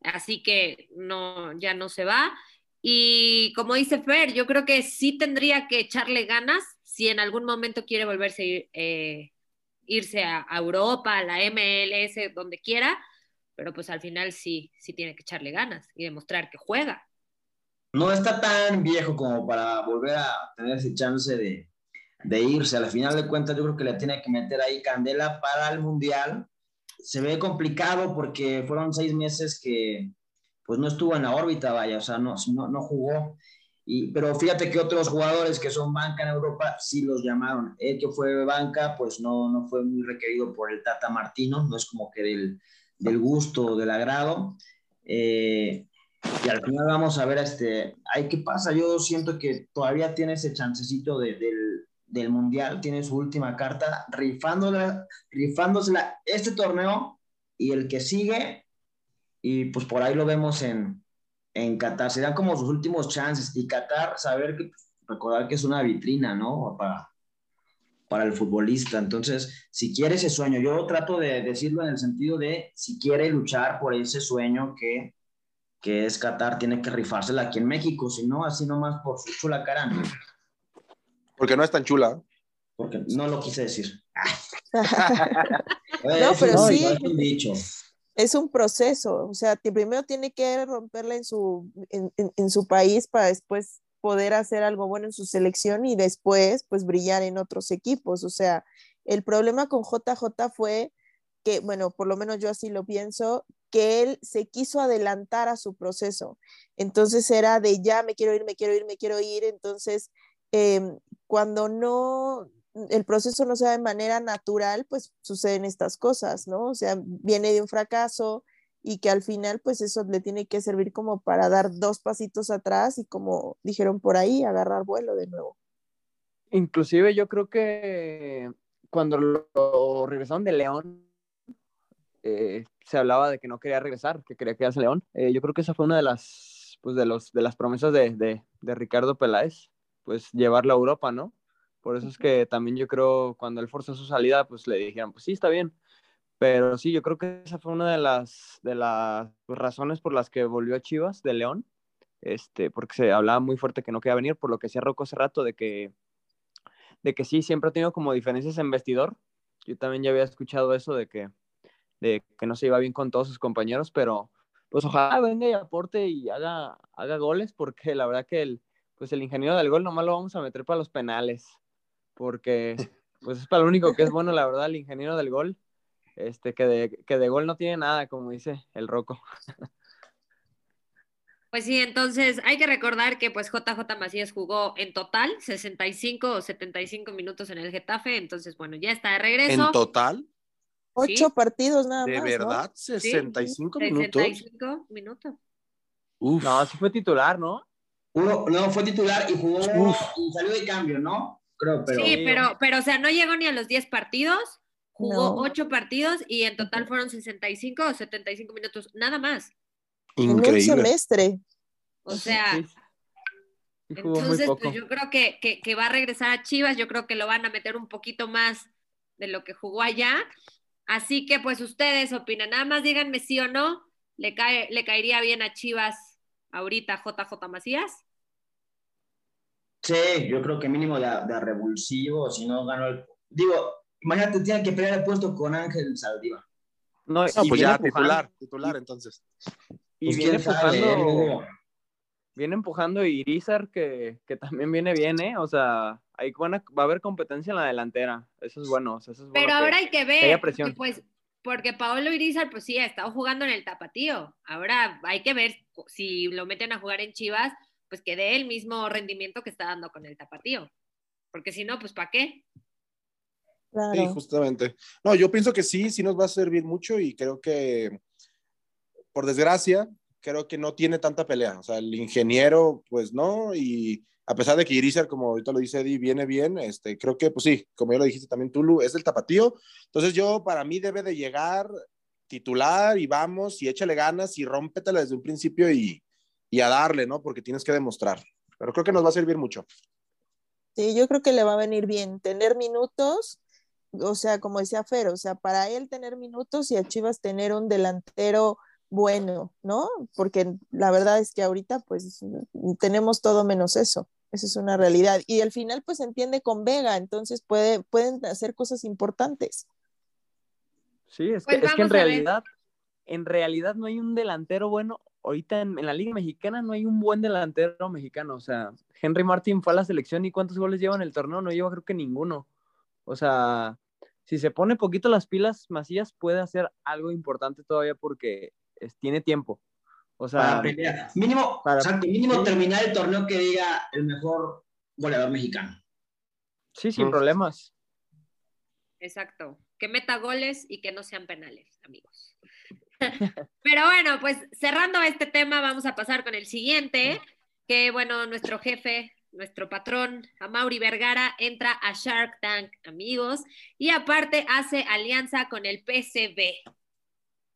Así que no, ya no se va. Y como dice Fer, yo creo que sí tendría que echarle ganas si en algún momento quiere volverse eh, irse a, a Europa, a la MLS, donde quiera, pero pues al final sí, sí tiene que echarle ganas y demostrar que juega. No está tan viejo como para volver a tener ese chance de, de irse. Al final de cuentas, yo creo que le tiene que meter ahí candela para el Mundial. Se ve complicado porque fueron seis meses que pues no estuvo en la órbita, vaya, o sea, no, no, no jugó. Y, pero fíjate que otros jugadores que son banca en Europa sí los llamaron. El que fue banca, pues no, no fue muy requerido por el Tata Martino, no es como que del, del gusto, del agrado. Eh, y al final vamos a ver, este, ay, ¿qué pasa? Yo siento que todavía tiene ese chancecito de, del, del Mundial, tiene su última carta, rifándola, rifándosela este torneo y el que sigue, y pues por ahí lo vemos en, en Qatar. Serán como sus últimos chances. Y Qatar, saber que, recordar que es una vitrina, ¿no? Para, para el futbolista. Entonces, si quiere ese sueño, yo trato de decirlo en el sentido de si quiere luchar por ese sueño que, que es Qatar, tiene que rifársela aquí en México. Si no, así nomás por su chula cara. Porque no es tan chula. Porque no lo quise decir. No, pero no, sí. es un dicho. es un proceso, o sea, que primero tiene que romperla en su, en, en- en su país para después poder hacer algo bueno en su selección y después pues brillar en otros equipos. O sea, el problema con JJ fue que, bueno, por lo menos yo así lo pienso, que él se quiso adelantar a su proceso. Entonces era de ya me quiero ir, me quiero ir, me quiero ir. Entonces, em, cuando no, el proceso no se da de manera natural, pues suceden estas cosas, ¿no? O sea, viene de un fracaso y que al final, pues eso le tiene que servir como para dar dos pasitos atrás y como dijeron por ahí, agarrar vuelo de nuevo. Inclusive yo creo que cuando lo, regresaron de León, eh, se hablaba de que no quería regresar, que quería quedarse León. Eh, yo creo que esa fue una de las, pues de los, de las promesas de, de, de Ricardo Peláez, pues llevarlo a Europa, ¿no? Por eso es que también yo creo cuando él forzó su salida, pues le dijeron, pues sí, está bien. Pero sí, yo creo que esa fue una de las, de las razones por las que volvió a Chivas de León, este, porque se hablaba muy fuerte que no quería venir, por lo que decía Rocco hace rato, de que, de que sí, siempre ha tenido como diferencias en vestidor. Yo también ya había escuchado eso de que, de que no se iba bien con todos sus compañeros, pero pues ojalá venga y aporte y haga, haga goles, porque la verdad que el, pues el ingeniero del gol nomás lo vamos a meter para los penales, porque pues es para lo único que es bueno, la verdad, el ingeniero del gol, este, que de, que de gol no tiene nada, como dice el Rocco. Pues sí, entonces hay que recordar que pues JJ Macías jugó en total 65 o 75 minutos en el Getafe, entonces bueno, ya está de regreso. En total, Ocho Sí. partidos nada de más. ¿no? verdad, 65 minutos. 65 minutos. Uf. No, sí fue titular, ¿no? Uno, no, fue titular y jugó Uf. y salió de cambio, ¿no? Creo, pero. sí, pero, pero o sea, no llegó ni a los 10 partidos, jugó No. 8 partidos y en total fueron 65 o 75 minutos, nada más. En un Increíble. semestre. O sea, Sí, entonces pues yo creo que, que, que va a regresar a Chivas, yo creo que lo van a meter un poquito más de lo que jugó allá. Así que pues ustedes opinan, nada más díganme sí o no, ¿le, cae, le caería bien a Chivas ahorita JJ Macías? Sí, yo creo que mínimo de, de revulsivo, si no ganó el. Digo, imagínate, tiene que pelear el puesto con Ángel Saldívar. No, No, y pues ya, empujando, titular, titular entonces. Y Pues viene empujando, ¿eh? Viene empujando Irizar, que, que también viene bien, ¿eh? O sea, ahí van a- va a haber competencia en la delantera. Eso es bueno. o sea, eso es bueno Pero que- ahora hay que ver, porque, presión. pues, porque Paolo Irizar, pues sí, ha estado jugando en el tapatío. Ahora hay que ver si lo meten a jugar en Chivas, pues que dé el mismo rendimiento que está dando con el tapatío. Porque si no, pues ¿para qué? Claro. Sí, justamente. No, yo pienso que sí, sí nos va a servir mucho y creo que, por desgracia, creo que no tiene tanta pelea. O sea, el ingeniero, pues no, y a pesar de que Irizar, como ahorita lo dice Eddie, viene bien, este, creo que, pues sí, como ya lo dijiste también, Tulu, es del tapatío. Entonces yo, para mí, debe de llegar titular y vamos, y échale ganas y rómpetela desde un principio y, y a darle, ¿no? Porque tienes que demostrar. Pero creo que nos va a servir mucho. Sí, yo creo que le va a venir bien tener minutos, o sea, como decía Fer, o sea, para él tener minutos y a Chivas tener un delantero bueno, ¿no? Porque la verdad es que ahorita pues tenemos todo menos eso, esa es una realidad. Y al final pues se entiende con Vega, entonces puede, pueden hacer cosas importantes. Sí, es, Pues que, es que en realidad, en realidad no hay un delantero bueno. Ahorita en, en la Liga Mexicana no hay un buen delantero mexicano. O sea, Henry Martin fue a la selección y ¿cuántos goles lleva en el torneo? No lleva creo que ninguno. O sea, si se pone poquito las pilas, Macías puede hacer algo importante todavía porque es- tiene tiempo. O Para sea, pelear. Mínimo, para- exacto, mínimo sí. terminar el torneo que diga el mejor goleador mexicano. sí, sin problemas. Exacto. Que meta goles y que no sean penales, amigos. Pero bueno, pues cerrando este tema, vamos a pasar con el siguiente, que bueno, nuestro jefe, nuestro patrón, Amaury Vergara, entra a Shark Tank, amigos, y aparte hace alianza con el PCB.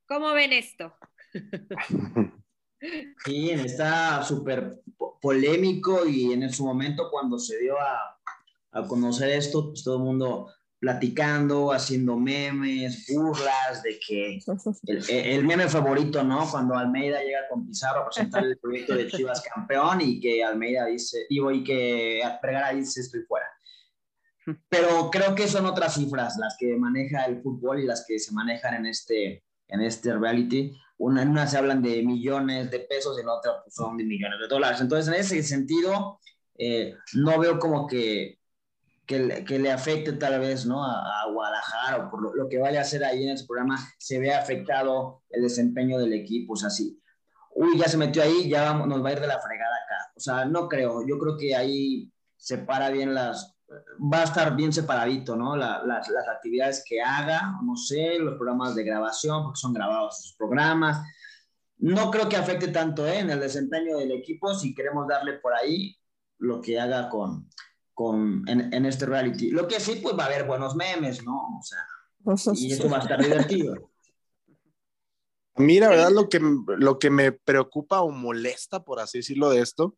¿Cómo ven esto? Sí, está súper po- polémico y en su momento cuando se dio a, a conocer esto, pues todo el mundo platicando, haciendo memes, burlas de que el, el meme favorito, ¿no? Cuando Almeida llega con Pizarro a presentar el proyecto de Chivas campeón y que Almeida dice, y que Vergara dice estoy fuera. Pero creo que son otras cifras las que maneja el fútbol y las que se manejan en este, en este reality. Una, en una se hablan de millones de pesos en otra pues, son de millones de dólares. Entonces, en ese sentido, eh, no veo como que, que, que le afecte tal vez ¿no? a, a Guadalajara o por lo, lo, que vaya a hacer ahí en ese programa, se ve afectado el desempeño del equipo. O sea, sí. Uy, ya se metió ahí, ya vamos, nos va a ir de la fregada acá. O sea, no creo. Yo creo que ahí separa bien las, va a estar bien separadito, ¿no? La, las, las, actividades que haga, no sé, los programas de grabación, porque son grabados sus programas. No creo que afecte tanto ¿eh? en el desempeño del equipo si queremos darle por ahí lo que haga con, con en, en, este reality. Lo que sí, pues va a haber buenos memes, ¿no? O sea, y eso va a estar divertido. A mí, la verdad, lo que, lo que me preocupa o molesta, por así decirlo, de esto,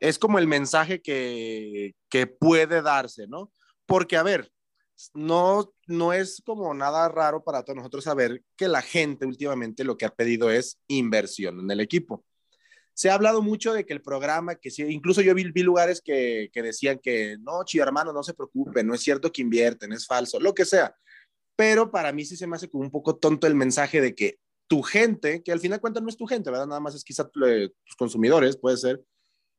es como el mensaje que, que, puede darse, ¿no? Porque, a ver, no, no es como nada raro para todos nosotros saber que la gente últimamente lo que ha pedido es inversión en el equipo. Se ha hablado mucho de que el programa, que sí, incluso yo vi, lugares que, que, decían que no, chido hermano, no se preocupen, no es cierto que invierten, es falso, lo que sea. Pero para mí sí se me hace como un poco tonto el mensaje de que tu gente, que al final de cuentas no es tu gente, ¿verdad? Nada más es quizá tus consumidores, puede ser,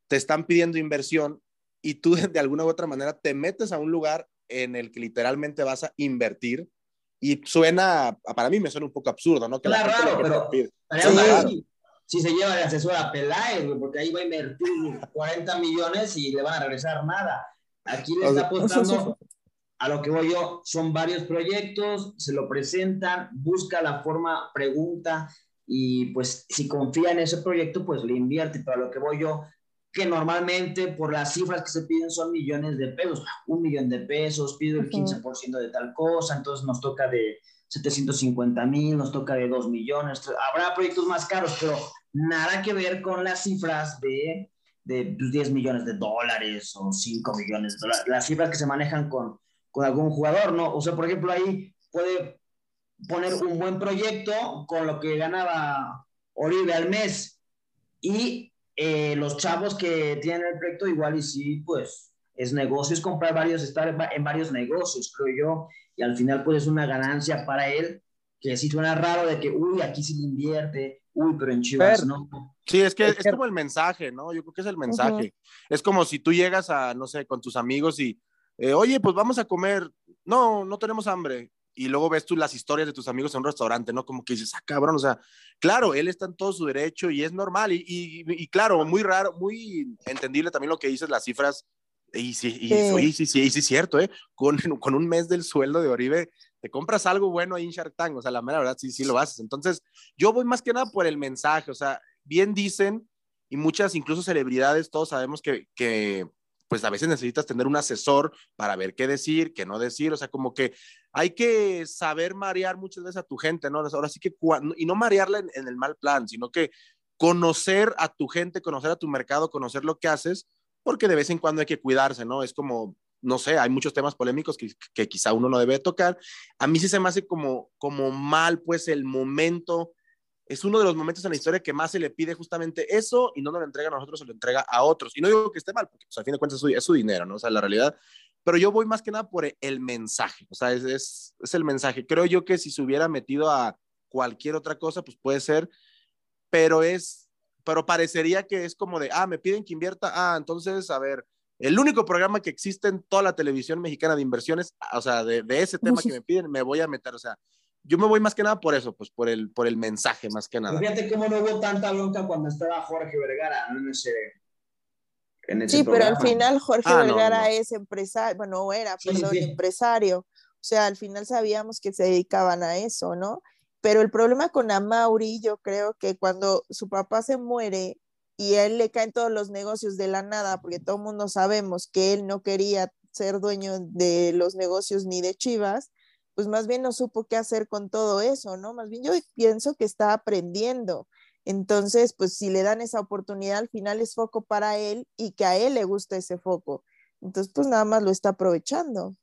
te están pidiendo inversión y tú de alguna u otra manera te metes a un lugar en el que literalmente vas a invertir y suena, para mí me suena un poco absurdo, ¿no? Que claro, la gente pero pide. Sí, si se lleva de asesor a Peláez, porque ahí va a invertir 40 millones y le van a regresar nada. Aquí le está apostando a lo que voy yo, son varios proyectos, se lo presentan, busca la forma, pregunta y pues si confía en ese proyecto, pues le invierte. Pero a lo que voy yo, que normalmente por las cifras que se piden son millones de pesos, un millón de pesos, pido el 15% de tal cosa, entonces nos toca de 750 mil, nos toca de 2 millones, habrá proyectos más caros, pero nada que ver con las cifras de, de 10 millones de dólares o 5 millones de dólares, las cifras que se manejan con, con algún jugador, ¿no? O sea, por ejemplo, ahí puede poner un buen proyecto con lo que ganaba Oribe al mes y eh, los chavos que tienen el proyecto igual y sí, pues es negocio, es comprar varios, estar en varios negocios, creo yo, y al final pues es una ganancia para él, que sí suena raro de que, uy, aquí sí le invierte, uy, pero en Chivas Pero, no. Sí, es que es, es, como el mensaje, ¿no? Yo creo que es el mensaje. Uh -huh. Es como si tú llegas a, no sé, con tus amigos y, eh, oye, pues vamos a comer, no, no tenemos hambre, y luego ves tú las historias de tus amigos en un restaurante, ¿no? Como que dices, ah, cabrón, o sea, claro, él está en todo su derecho y es normal, y, y, y claro, muy raro, muy entendible también lo que dices, las cifras, y sí, y, sí. sí, sí, sí, sí, cierto, ¿eh? Con, con un mes del sueldo de Oribe, te compras algo bueno ahí en Shark Tank, o sea, la mera verdad, sí, sí lo haces. Entonces, yo voy más que nada por el mensaje, o sea, bien dicen, y muchas, incluso celebridades, todos sabemos que, que pues a veces necesitas tener un asesor para ver qué decir, qué no decir, o sea, como que hay que saber marear muchas veces a tu gente, ¿no? Ahora sí que, y no marearla en, el mal plan, sino que conocer a tu gente, conocer a tu mercado, conocer lo que haces, porque de vez en cuando hay que cuidarse, ¿no? Es como, no sé, hay muchos temas polémicos que, que quizá uno no debe tocar. A mí sí se me hace como, como mal, pues, el momento es uno de los momentos en la historia que más se le pide justamente eso y no nos lo entrega a nosotros, se lo entrega a otros. Y no digo que esté mal, porque pues, a fin de cuentas es su, es su, dinero, ¿no? O sea, la realidad. Pero yo voy más que nada por el mensaje, o sea, es, es, es, el mensaje. Creo yo que si se hubiera metido a cualquier otra cosa, pues puede ser, pero es, pero parecería que es como de, ah, me piden que invierta, ah, entonces, a ver, el único programa que existe en toda la televisión mexicana de inversiones, o sea, de, de ese tema que me piden, me voy a meter, o sea, yo me voy más que nada por eso, pues por el, por el mensaje más que nada. Fíjate cómo no hubo tanta bronca cuando estaba Jorge Vergara ¿no? en ese, en ese Sí, pero al programa. final Jorge Ah, no, Vergara no. es empresario, bueno, era, Sí, perdón, sí. empresario. O sea, al final sabíamos que se dedicaban a eso, ¿no? Pero el problema con Amauri, yo creo que cuando su papá se muere y a él le caen todos los negocios de la nada, porque todo el mundo sabemos que él no quería ser dueño de los negocios ni de Chivas, pues más bien no supo qué hacer con todo eso, ¿no? Más bien yo pienso que está aprendiendo. Entonces, pues si le dan esa oportunidad, al final es foco para él y que a él le gusta ese foco. Entonces, pues nada más lo está aprovechando.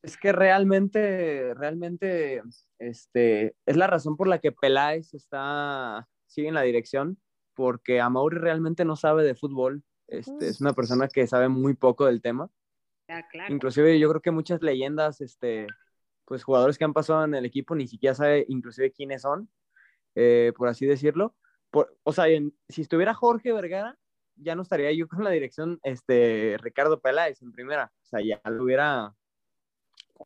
Es que realmente, realmente, este, es la razón por la que Peláez está, sigue en la dirección, porque Amauri realmente no sabe de fútbol. Este, es una persona que sabe muy poco del tema. Claro. Inclusive yo creo que muchas leyendas, este, pues jugadores que han pasado en el equipo ni siquiera sabe inclusive quiénes son, eh, por así decirlo. Por, o sea, si estuviera Jorge Vergara, ya no estaría yo con la dirección, este, Ricardo Peláez en primera. O sea, ya lo hubiera,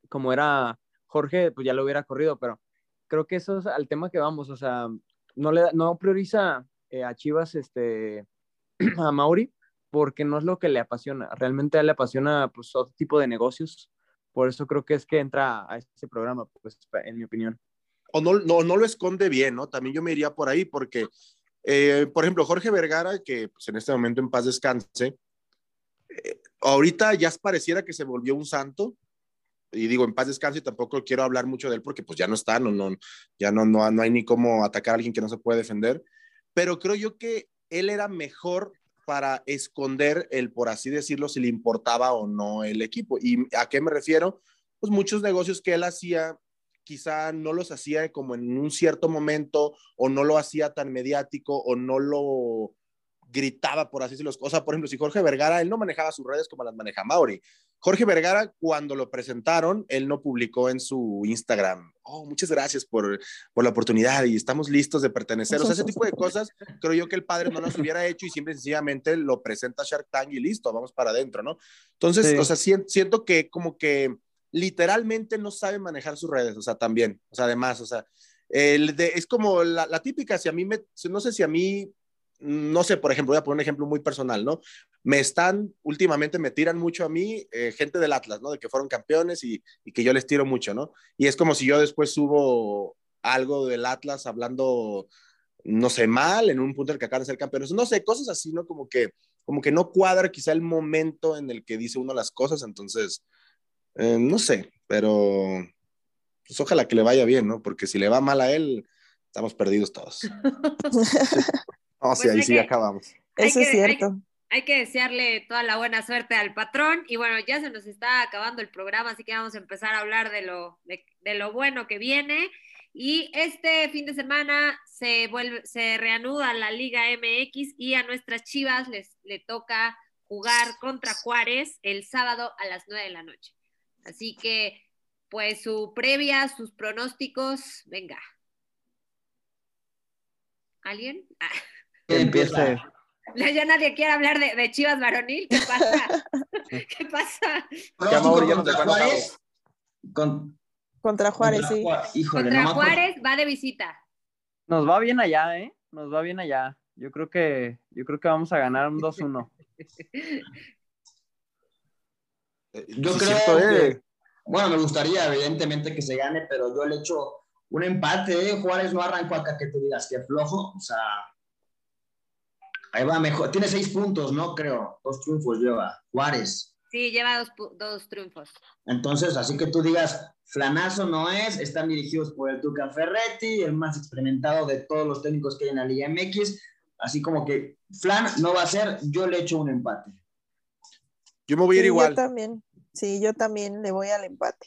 como era Jorge, pues ya lo hubiera corrido, pero creo que eso es al tema que vamos, o sea, no, le, no prioriza eh, a Chivas, este, a Mauri, porque no es lo que le apasiona. Realmente le apasiona pues otro tipo de negocios. Por eso creo que es que entra a ese programa, pues en mi opinión. o no, no, no lo esconde bien, ¿no? También yo me iría por ahí porque, eh, por ejemplo, Jorge Vergara, que pues, en este momento en paz descanse, eh, ahorita ya pareciera que se volvió un santo, y digo en paz descanse tampoco quiero hablar mucho de él porque pues ya no está, no, no, ya no, no, no hay ni cómo atacar a alguien que no se puede defender, pero creo yo que él era mejor para esconder el, por así decirlo, si le importaba o no el equipo. ¿Y a qué me refiero? Pues muchos negocios que él hacía quizá no los hacía como en un cierto momento o no lo hacía tan mediático o no lo gritaba, por así decirlo. O sea, por ejemplo, si Jorge Vergara, él no manejaba sus redes como las maneja Mauri. Jorge Vergara, cuando lo presentaron, él no publicó en su Instagram, oh, muchas gracias por, por la oportunidad y estamos listos de pertenecer. O sea, ese tipo de cosas, creo yo que el padre no las hubiera hecho y simple y sencillamente lo presenta Shark Tank y listo, vamos para adentro, ¿no? Entonces, Sí. o sea, sien- siento que como que literalmente no sabe manejar sus redes, o sea, también, o sea, además, o sea, el de, es como la, la típica, si a mí me, no sé si a mí, no sé, por ejemplo, voy a poner un ejemplo muy personal, ¿no? Me están, últimamente me tiran mucho a mí eh, gente del Atlas, ¿no? De que fueron campeones y, y que yo les tiro mucho, ¿no? Y es como si yo después subo algo del Atlas hablando, no sé, mal, en un punto en el que acaban de ser campeones, no sé, cosas así, ¿no? Como que, como que no cuadra quizá el momento en el que dice uno las cosas, entonces, eh, no sé, pero pues ojalá que le vaya bien, ¿no? Porque si le va mal a él, estamos perdidos todos. No, sí, Pues ahí sí que- acabamos. Eso es que- cierto. Hay que desearle toda la buena suerte al patrón. Y bueno, ya se nos está acabando el programa, así que vamos a empezar a hablar de lo, de, de lo bueno que viene. Y este fin de semana se vuelve, se reanuda la Liga MX y a nuestras Chivas les le toca jugar contra Juárez el sábado a las 9 de la noche. Así que, pues su previa, sus pronósticos, venga. ¿Alguien? Ah, Que empiece. Ya nadie quiere hablar de, de Chivas varonil. ¿Qué pasa? ¿Qué pasa? Contra. Juárez. Con- Contra Juárez, contra sí. Híjole, Contra nomás por- Juárez va de visita. Nos va bien allá, ¿eh? Nos va bien allá. Yo creo que, yo creo que vamos a ganar un 2-1. Eh, Yo sí, creo cierto, que- eh. Bueno, me gustaría, evidentemente, que se gane, pero yo le echo un empate. ¿eh? Juárez no arrancó acá que tú digas que flojo. O sea, ahí va mejor. Tiene seis puntos, ¿no? Creo. Dos triunfos lleva. Juárez. Sí, lleva dos, dos triunfos. Entonces, así que tú digas, flanazo no es, están dirigidos por el Tuca Ferretti, el más experimentado de todos los técnicos que hay en la Liga MX. Así como que flan no va a ser, yo le echo un empate. Yo me voy a ir Sí, igual. Yo también. Sí, yo también le voy al empate.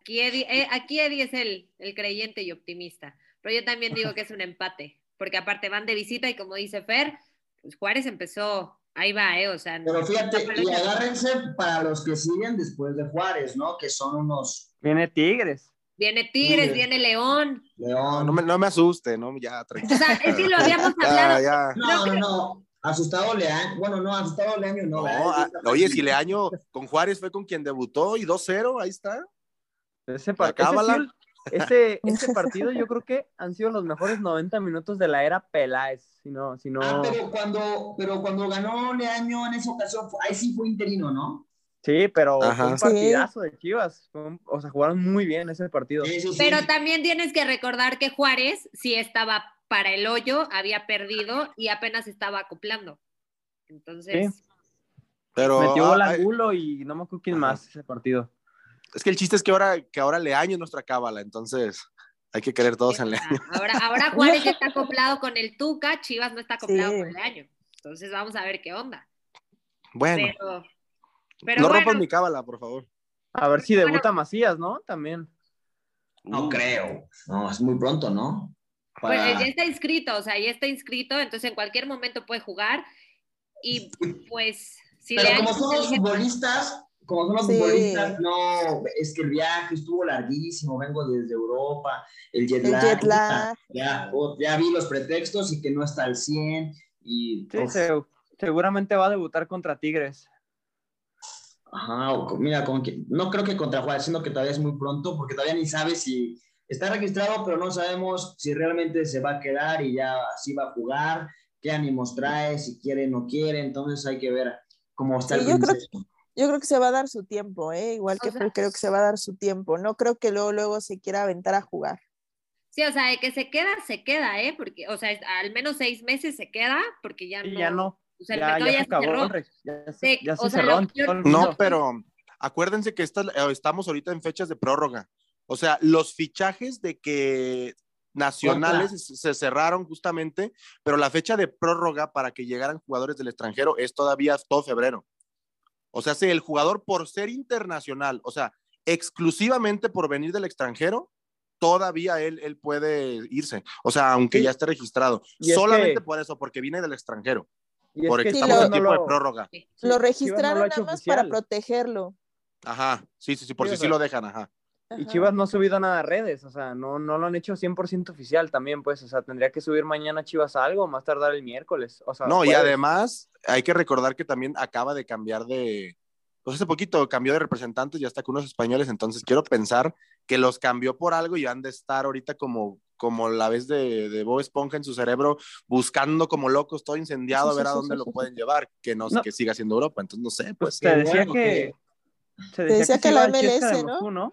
Aquí Eddie, eh, aquí Eddie es el, el creyente y optimista. Pero yo también digo que es un empate. Porque aparte van de visita y como dice Fer, pues Juárez empezó, ahí va, ¿eh? O sea, Pero fíjate, no- y agárrense para los que siguen después de Juárez, ¿no? Que son unos Viene Tigres. Viene Tigres, viene León. León. no me, no me asuste, ¿no? Ya, tranquilo. O sea, es que lo habíamos hablado. Ya, ya. No, no, no. Asustado Leaño. Bueno, no, asustado Leaño no. No, ah, oye, si Leaño con Juárez fue con quien debutó y 2-0, ahí está. Ese, par- La cábala. ese, sí, ese, ese partido yo creo que han sido los mejores 90 minutos de la era Peláez. Si no, si no... Ah, pero cuando, pero cuando ganó Leaño en esa ocasión, fue- ahí sí fue interino, ¿no? Sí, pero Ajá. fue un Sí. partidazo de Chivas. Un- o sea, jugaron muy bien ese partido. Sí. Pero también tienes que recordar que Juárez sí estaba para el hoyo, había perdido y apenas estaba acoplando. Entonces, Sí. Pero Metió ah, Angulo y no me acuerdo quién más ese partido. Es que el chiste es que ahora, que ahora Leaño es nuestra cábala, entonces hay que querer todos en Leaño. ahora, ahora Juárez ya está acoplado con el Tuca, Chivas no está acoplado Sí. con el año. Entonces vamos a ver qué onda. Bueno, Pero, pero no bueno, rompas mi cábala, por favor. A ver si Bueno. debuta Macías, ¿no? También. No creo. No, es muy pronto, ¿no? pues, Para- ya está inscrito, o sea, ya está inscrito, entonces en cualquier momento puede jugar. Y pues, si Pero como son los futbolistas, como son los Sí. futbolistas, no, es que el viaje estuvo larguísimo, vengo desde Europa, el jet El lag, jet lag. Ya, ya vi los pretextos y que no está al 100 y Sí, se- seguramente va a debutar contra Tigres. ajá, o mira, que- no creo que contra Juárez, sino que todavía es muy pronto porque todavía ni sabe si está registrado, pero no sabemos si realmente se va a quedar y ya si va a jugar, qué ánimos trae, si quiere o no quiere, entonces hay que ver cómo está Sí, el yo creo. Yo creo que se va a dar su tiempo, ¿eh? Igual que O sea- Fer, creo que se va a dar su tiempo. No creo que luego, luego se quiera aventar a jugar. Sí, o sea, de que se queda, se queda, ¿eh? Porque, o sea, al menos seis meses se queda, porque ya Y no. ya no. O sea, el Ya, mercado ya ya, se acabó. cerró. Ya se, Sí, ya o se sea, cerró yo- No, pero acuérdense que esta- eh, estamos ahorita en fechas de prórroga. O sea, los fichajes de que nacionales se- se cerraron justamente, pero la fecha de prórroga para que llegaran jugadores del extranjero es todavía todo febrero. O sea, si el jugador por ser internacional, o sea, exclusivamente por venir del extranjero, todavía él, él puede irse. O sea, aunque Sí. ya esté registrado. Y es Solamente que- por eso, porque viene del extranjero. Y es Porque que Sí, estamos lo- en tiempo de lo- prórroga. sí, lo no registraron lo nada más para protegerlo. Ajá, sí, sí, sí, por Sí, si sí sea, lo dejan, ajá. Y. Chivas no ha subido nada a redes, o sea, no, no lo han hecho 100% oficial también, pues, o sea, tendría que subir mañana Chivas algo, más tardar el miércoles, o sea, No, y además hay que recordar que también acaba de cambiar de, pues hace poquito cambió de representantes ya está con unos españoles, entonces quiero pensar que los cambió por algo y han de estar ahorita como, como la vez de, de Bob Esponja en su cerebro, buscando como locos, todo incendiado, a ver a dónde lo pueden llevar, que no, No. que siga siendo Europa, entonces no sé, Pues pues. te decía bueno que... Se Te decía que la MLS, ¿no? Moscú, ¿no?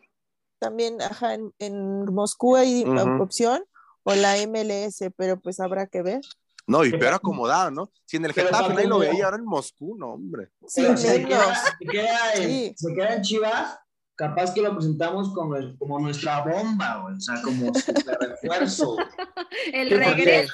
También, ajá, en, en Moscú hay opción o la MLS, pero pues habrá que ver. No, y peor acomodado, ¿no? Si en el Pero Getafe lo veía, ahora en Moscú, no, hombre. Sí, se queda, se queda en, Sí. se queda en Chivas, capaz que lo presentamos como, el- como nuestra bomba, güey, o sea, como super refuerzo. El regreso.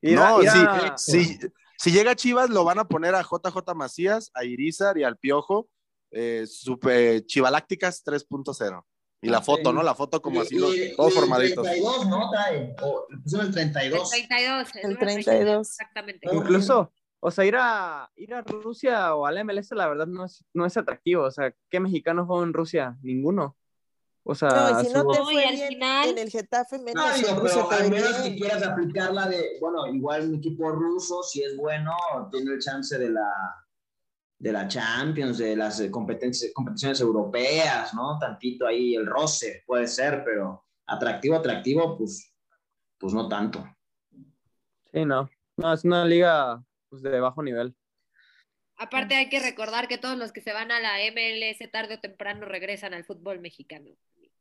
No, a- sí, si llega Chivas, lo van a poner a JJ Macías, a Irizar y al Piojo, eh, super Chivalácticas 3.0. Y la foto, ¿no? La foto como así, los- todos y el formaditos. 32, ¿no? Trae, o le pusieron el El 32. 32. El número 32. Exactamente. Incluso, o sea, ir a, ir a Rusia o al MLS, la verdad, no es, no es atractivo. O sea, ¿qué mexicano juega en Rusia? Ninguno. O sea, No, y si no te fue al bien final- en el Getafe, menos No, digo, pero al menos que quieras aplicar la de, bueno, igual un equipo ruso, si es bueno, tiene el chance de la de la Champions, de las eh, competencias, competiciones europeas, ¿no? Tantito ahí el roce puede ser, pero atractivo, atractivo, pues, pues no tanto. sí, no. No, es una liga pues, de bajo nivel. Aparte hay que recordar que todos los que se van a la MLS tarde o temprano regresan al fútbol mexicano. Sí.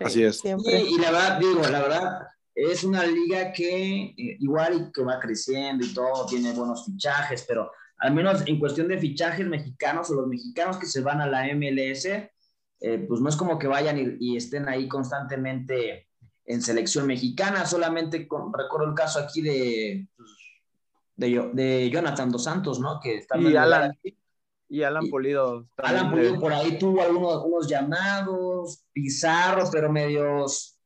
Así es. Siempre. Y, y la verdad, digo, la verdad, es una liga que eh, igual y que va creciendo y todo, tiene buenos fichajes, pero al menos en cuestión de fichajes mexicanos o los mexicanos que se van a la MLS, eh, pues no es como que vayan y, y estén ahí constantemente en selección mexicana, solamente con- recuerdo el caso aquí de, pues, de, de Jonathan Dos Santos, ¿no? Que está Y Alan. Y Alan Pulido. Alan Pulido por ahí tuvo algunos unos llamados, Pizarro, pero medios,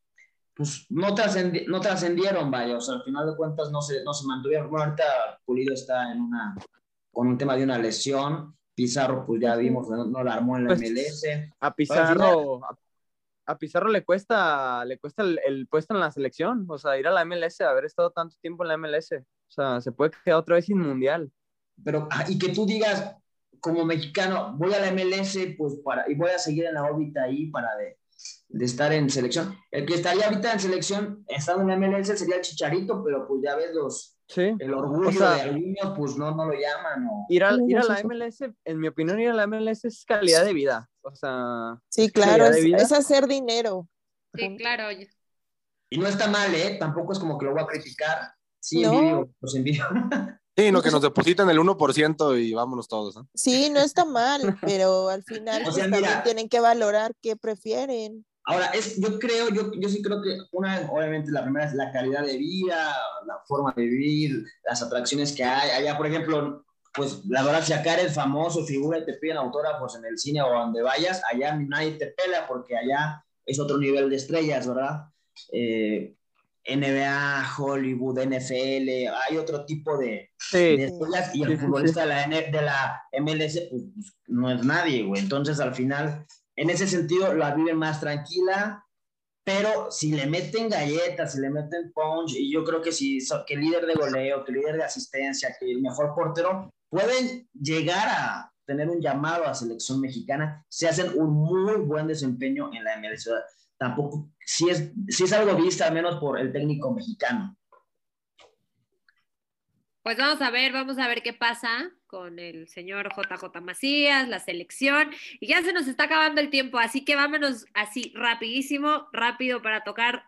pues no, trascendi- no trascendieron, vaya, o sea, al final de cuentas no se, no se mantuvieron. Bueno, ahorita Pulido está en una, con un tema de una lesión, Pizarro, pues ya vimos, no, no la armó en la Pues, MLS. A Pizarro, a, a Pizarro le cuesta, le cuesta el, el puesto en la selección, o sea, ir a la MLS, haber estado tanto tiempo en la MLS, o sea, se puede quedar otra vez sin mundial. Pero, ah, y que tú digas, como mexicano, voy a la MLS, pues para, y voy a seguir en la órbita ahí para de, de estar en selección. El que estaría ahorita en selección, estando en la MLS, sería el Chicharito, pero pues ya ves los, Sí. el orgullo O sea- de algunos, pues no, no lo llaman. O... Ir a, ir a la. MLS, en mi opinión, ir a la MLS es calidad de vida. O sea, Sí, claro, calidad de es, hacer dinero. Sí, claro. Y no está mal, ¿eh? Tampoco es como que lo voy a criticar. Sí, No. envidio, los envidio. Sí, no, que nos depositen el 1% y vámonos todos. Sí, no está mal, pero al final O pues, también tienen que valorar qué prefieren. Ahora, es, yo creo, yo, yo sí creo que una, obviamente la primera es la calidad de vida, la forma de vivir, las atracciones que hay. Allá, por ejemplo, pues la verdad, si acá eres famoso, figura y te piden autógrafos en el cine o donde vayas, allá nadie te pela porque allá es otro nivel de estrellas, ¿verdad? Eh, NBA, Hollywood, NFL, hay otro tipo de, sí, de estrellas y el futbolista de la, de la MLS pues, pues, no es nadie, güey. Entonces, al final, en ese sentido, la viven más tranquila, pero si le meten galletas, si le meten punch, y yo creo que si que el líder de goleo, que el líder de asistencia, que el mejor portero, pueden llegar a tener un llamado a selección mexicana, se hacen un muy buen desempeño en la MLS. Tampoco, si es, si es algo vista al menos por el técnico mexicano. Pues vamos a ver, vamos a ver qué pasa con el señor JJ Macías, la selección. Y ya se nos está acabando el tiempo, así que vámonos así rapidísimo, rápido para tocar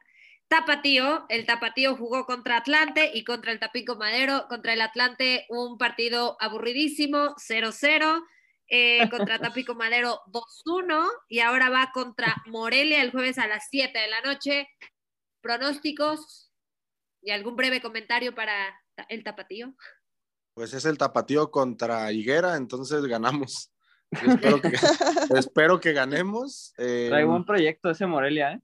Tapatío. El Tapatío jugó contra Atlante y contra el Tapico Madero. Contra el Atlante un partido aburridísimo, 0-0. Eh, contra Tapico Madero 2-1 y ahora va contra Morelia el jueves a las 7 de la noche. Pronósticos y algún breve comentario para el Tapatío. Pues es el tapatío contra Higuera, entonces ganamos. Yo espero, que, espero que ganemos. eh, trae buen proyecto ese Morelia, ¿eh?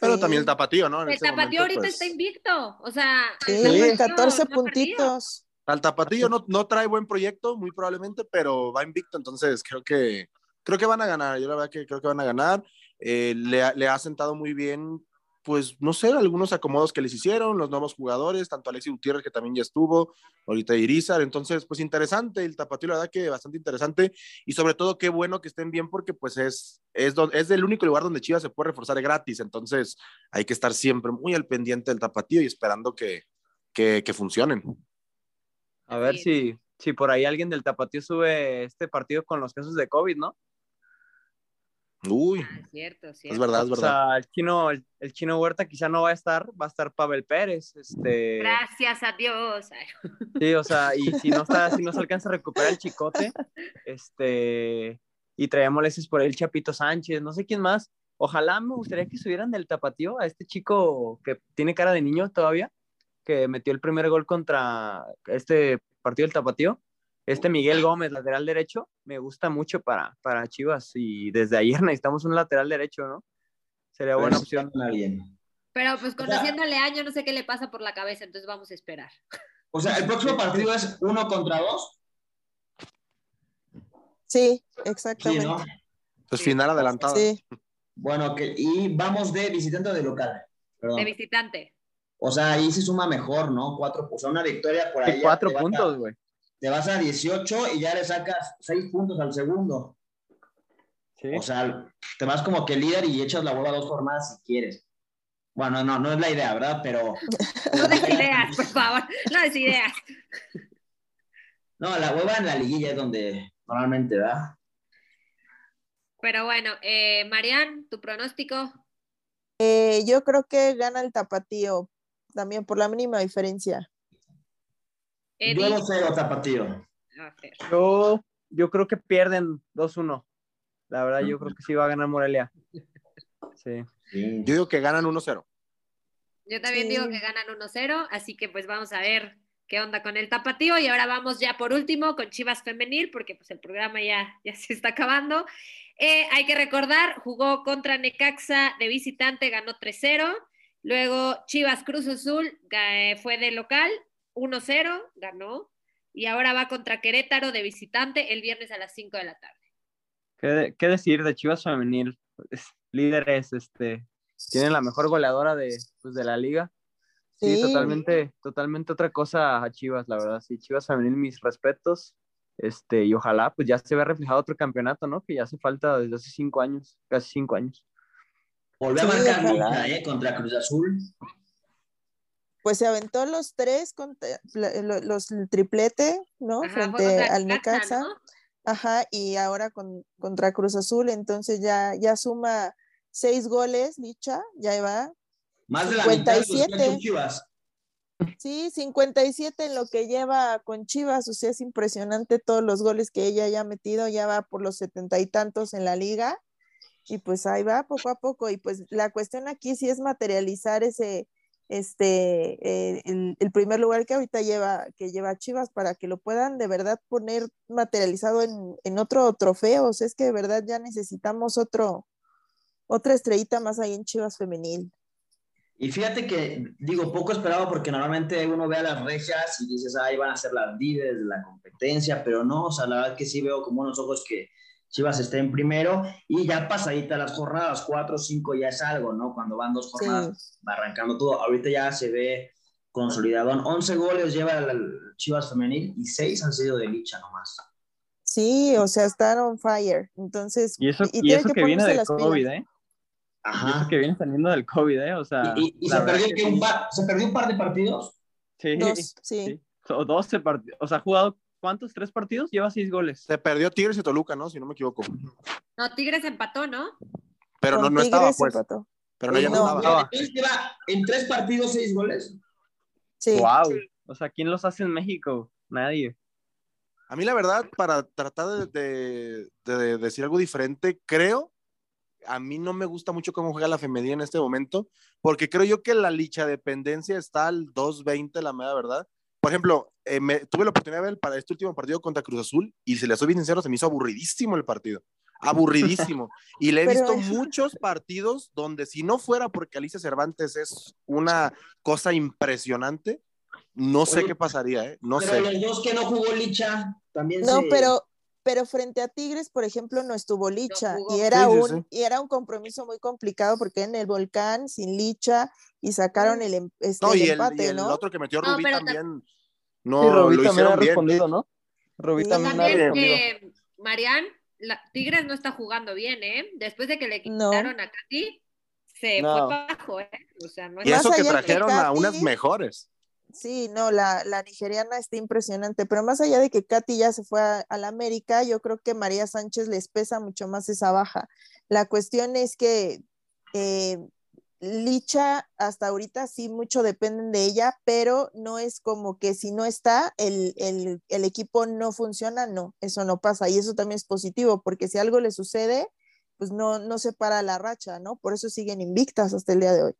pero Sí. también el tapatío, ¿no? En El este Tapatío momento, ahorita pues, está invicto, o sea, Sí, Tapatío 14 no ha perdido. puntitos. Al tapatío no, no trae buen proyecto, muy probablemente, pero va invicto, entonces creo que, creo que van a ganar. Yo la verdad que creo que van a ganar. Eh, le, ha- le ha sentado muy bien, pues no sé, algunos acomodos que les hicieron, los nuevos jugadores, tanto Alexis Gutiérrez que también ya estuvo, ahorita Irizar, entonces pues interesante el tapatío, la verdad que bastante interesante y sobre todo qué bueno que estén bien porque pues es, es, do- es el único lugar donde Chivas se puede reforzar gratis, entonces hay que estar siempre muy al pendiente del tapatío y esperando que, que, que funcionen. A ver si, si por ahí alguien del Tapatío sube este partido con los casos de COVID, ¿no? Uy, Ah, cierto, cierto. es verdad, es O verdad. sea, el chino, el, el chino Huerta quizá no va a estar, va a estar Pavel Pérez, este, Gracias a Dios. Sí, o sea, y si no está, si no se alcanza a recuperar el chicote, este, y traíamos molestias por ahí el Chapito Sánchez, no sé quién más. Ojalá me gustaría que subieran del tapatío a este chico que tiene cara de niño todavía, que metió el primer gol contra este partido del tapatío. Este Miguel Gómez, lateral derecho, me gusta mucho para, para Chivas y desde ayer necesitamos un lateral derecho, ¿no? Sería buena Pero sí opción. está bien. Pero pues conociendo a Leaño, no sé qué le pasa por la cabeza, entonces vamos a esperar. O sea, el próximo partido es uno contra dos. Sí, Sí, exactamente. ¿no? Pues final adelantado. Sí, Bueno, que, y vamos de visitante o de local. Perdón. De visitante. O sea, ahí se suma mejor, ¿no? Cuatro, o sea, una victoria por ahí. Cuatro puntos, güey. Te vas a 18 y ya le sacas seis puntos al segundo. Sí. O sea, te vas como que líder y echas la bola dos jornadas si quieres. Bueno, no, no es la idea, ¿verdad? Pero. No des ideas, por favor. No des ideas. No, la hueva en la liguilla es donde normalmente va. Pero bueno, eh, Marian, tu pronóstico. Eh, yo creo que gana el tapatío, también por la mínima diferencia. Eddie. Yo no sé, tapatío. A ver. Yo, yo creo que pierden 2-1. La verdad, yo creo que sí va a ganar Morelia. Sí. Sí. Yo digo que ganan 1-0. Yo también Sí. digo que ganan 1-0, así que pues vamos a ver qué onda con el tapatío. Y ahora vamos ya por último con Chivas Femenil, porque pues el programa ya, ya se está acabando. Eh, hay que recordar, jugó contra Necaxa de visitante, ganó 3-0. Luego Chivas Cruz Azul ga- fue de local, 1-0, ganó. Y ahora va contra Querétaro de visitante el viernes a las 5 de la tarde. ¿Qué, qué decir de Chivas Femenil? Es- líderes, este, tienen la mejor goleadora de, pues, de la liga. Sí, Sí. totalmente, totalmente otra cosa a Chivas, la verdad. Sí, Chivas femenil, mis respetos. Este, y ojalá pues ya se vea reflejado otro campeonato, ¿no? Que ya hace falta desde hace cinco años, casi cinco años. Volvió a marcar ¿eh? Contra Cruz Azul. Pues se aventó los tres, contra- la- lo- los el triplete, ¿no? Ajá, Frente al Necaxa. Ajá, y ahora con, contra Cruz Azul, entonces ya, ya suma seis goles, Licha, ya va. Más de la mitad de 57. Chivas. Sí, 57 en lo que lleva con Chivas, o sea, es impresionante todos los goles que ella ya ha metido, ya va por los setenta y tantos en la liga, y pues ahí va poco a poco, y pues la cuestión aquí sí es materializar ese, este, eh, el, el primer lugar que ahorita lleva, que lleva Chivas para que lo puedan de verdad poner materializado en, en otro trofeo, o sea, es que de verdad ya necesitamos otro, otra estrellita más ahí en Chivas femenil. Y fíjate que, digo, poco esperado porque normalmente uno ve a las regias y dices, ahí van a ser las líderes de la competencia, pero no, o sea, la verdad que sí veo como unos ojos que Chivas está en primero y ya pasadita las jornadas, cuatro o cinco ya es algo, ¿no? Cuando van dos jornadas va arrancando todo. Ahorita ya se ve consolidado. 11 goles lleva el Chivas femenil y 6 han sido de Licha nomás. Sí, o sea, están on fire. Entonces, Y eso, y que, viene del pilas. COVID, ¿eh? Y Ajá. eso que viene saliendo del COVID, ¿eh? O sea, Y, y- y se, perdió, que que un sí. par, se perdió un par de partidos. Sí, Dos, sí. sí. O 12 partidos. O sea, ha jugado, ¿cuántos? ¿Tres partidos? Lleva seis goles. Se perdió Tigres y Toluca, ¿no? Si no me equivoco. No, Tigres empató, ¿no? Pero no, Con no estaba, Tigres pues. empató. Pero no, ya no, No. estaba. lleva en tres partidos seis goles. Sí. Wow. O sea, ¿quién los hace en México? Nadie. A mí, la verdad, para tratar de, de- de decir algo diferente, creo, a mí no me gusta mucho cómo juega la femenina en este momento, porque creo yo que la licha dependencia está al 2.20, la mera verdad. Por ejemplo, eh, me- tuve la oportunidad de ver para este último partido contra Cruz Azul y si le soy bien sincero, se me hizo aburridísimo el partido. Aburridísimo. Y le he Pero- visto muchos partidos donde si no fuera porque Alicia Cervantes es una cosa impresionante, no sé Oye, qué pasaría, ¿eh? No pero sé. los dos que no jugó Licha también No, se- pero, pero frente a Tigres, por ejemplo, no estuvo Licha y era Sí, sí, un y era un compromiso muy complicado porque en el volcán sin Licha y sacaron el, em- este, No, y el, empate, y el ¿no? otro que metió No, Rubí pero también. Sí, No, Rubí lo también hicieron ha bien. respondido, ¿no? Rubí Sí. también ha También respondido. que Marian, la, Tigres no está jugando bien, ¿eh? Después de que le No. quitaron a Katy, se No. fue para abajo, ¿eh? O sea, no Y eso que trajeron a unas mejores. Sí, no, la, la nigeriana está impresionante, pero más allá de que Katy ya se fue a, la América, yo creo que María Sánchez les pesa mucho más esa baja. La cuestión es que eh, Licha hasta ahorita sí mucho dependen de ella, pero no es como que si no está, el, el, el equipo no funciona, no, eso no pasa y eso también es positivo, porque si algo le sucede, pues no, no se para la racha, ¿no? Por eso siguen invictas hasta el día de hoy.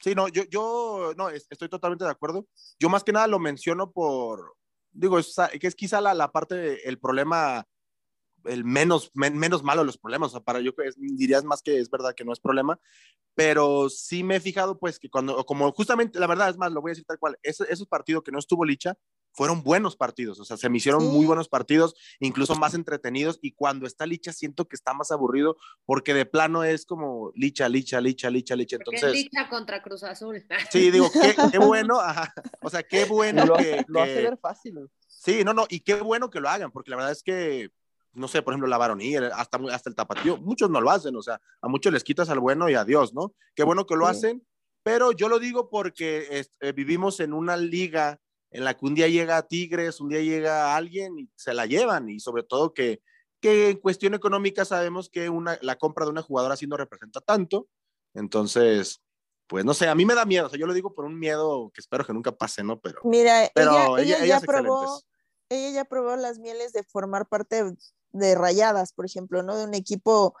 Sí, no, yo, yo no, es- estoy totalmente de acuerdo. Yo más que nada lo menciono por, digo, es, que es quizá la, la parte, el problema, el menos, men- menos malo de los problemas. O sea, para yo es- dirías más que es verdad que no es problema, pero sí me he fijado pues que cuando, como justamente, la verdad es más, lo voy a decir tal cual, ese- esos partidos que no estuvo Licha fueron buenos partidos, o sea, se me hicieron Sí. muy buenos partidos, incluso más entretenidos, y cuando está Licha siento que está más aburrido, porque de plano es como Licha, Licha, Licha, Licha, Licha, Porque entonces... es Licha contra Cruz Azul. Sí, digo, qué, qué bueno, ajá. o sea, qué bueno lo, que, lo hace que- ver fácil. sí, no, no, y qué bueno que lo hagan, porque la verdad es que, no sé, por ejemplo, la varonía, hasta, hasta el tapatío, muchos no lo hacen, o sea, a muchos les quitas al bueno y adiós, ¿no? Qué bueno que lo Sí. hacen, pero yo lo digo porque es- eh, vivimos en una liga en la que un día llega Tigres, un día llega alguien y se la llevan, y sobre todo que, que en cuestión económica sabemos que una, la compra de una jugadora así no representa tanto, entonces, pues no sé, a mí me da miedo, o sea, yo lo digo por un miedo que espero que nunca pase, ¿no? Pero, Mira, pero ella, ella- ella ya probó, ella ya probó las mieles de formar parte de Rayadas, por ejemplo, ¿no? De un equipo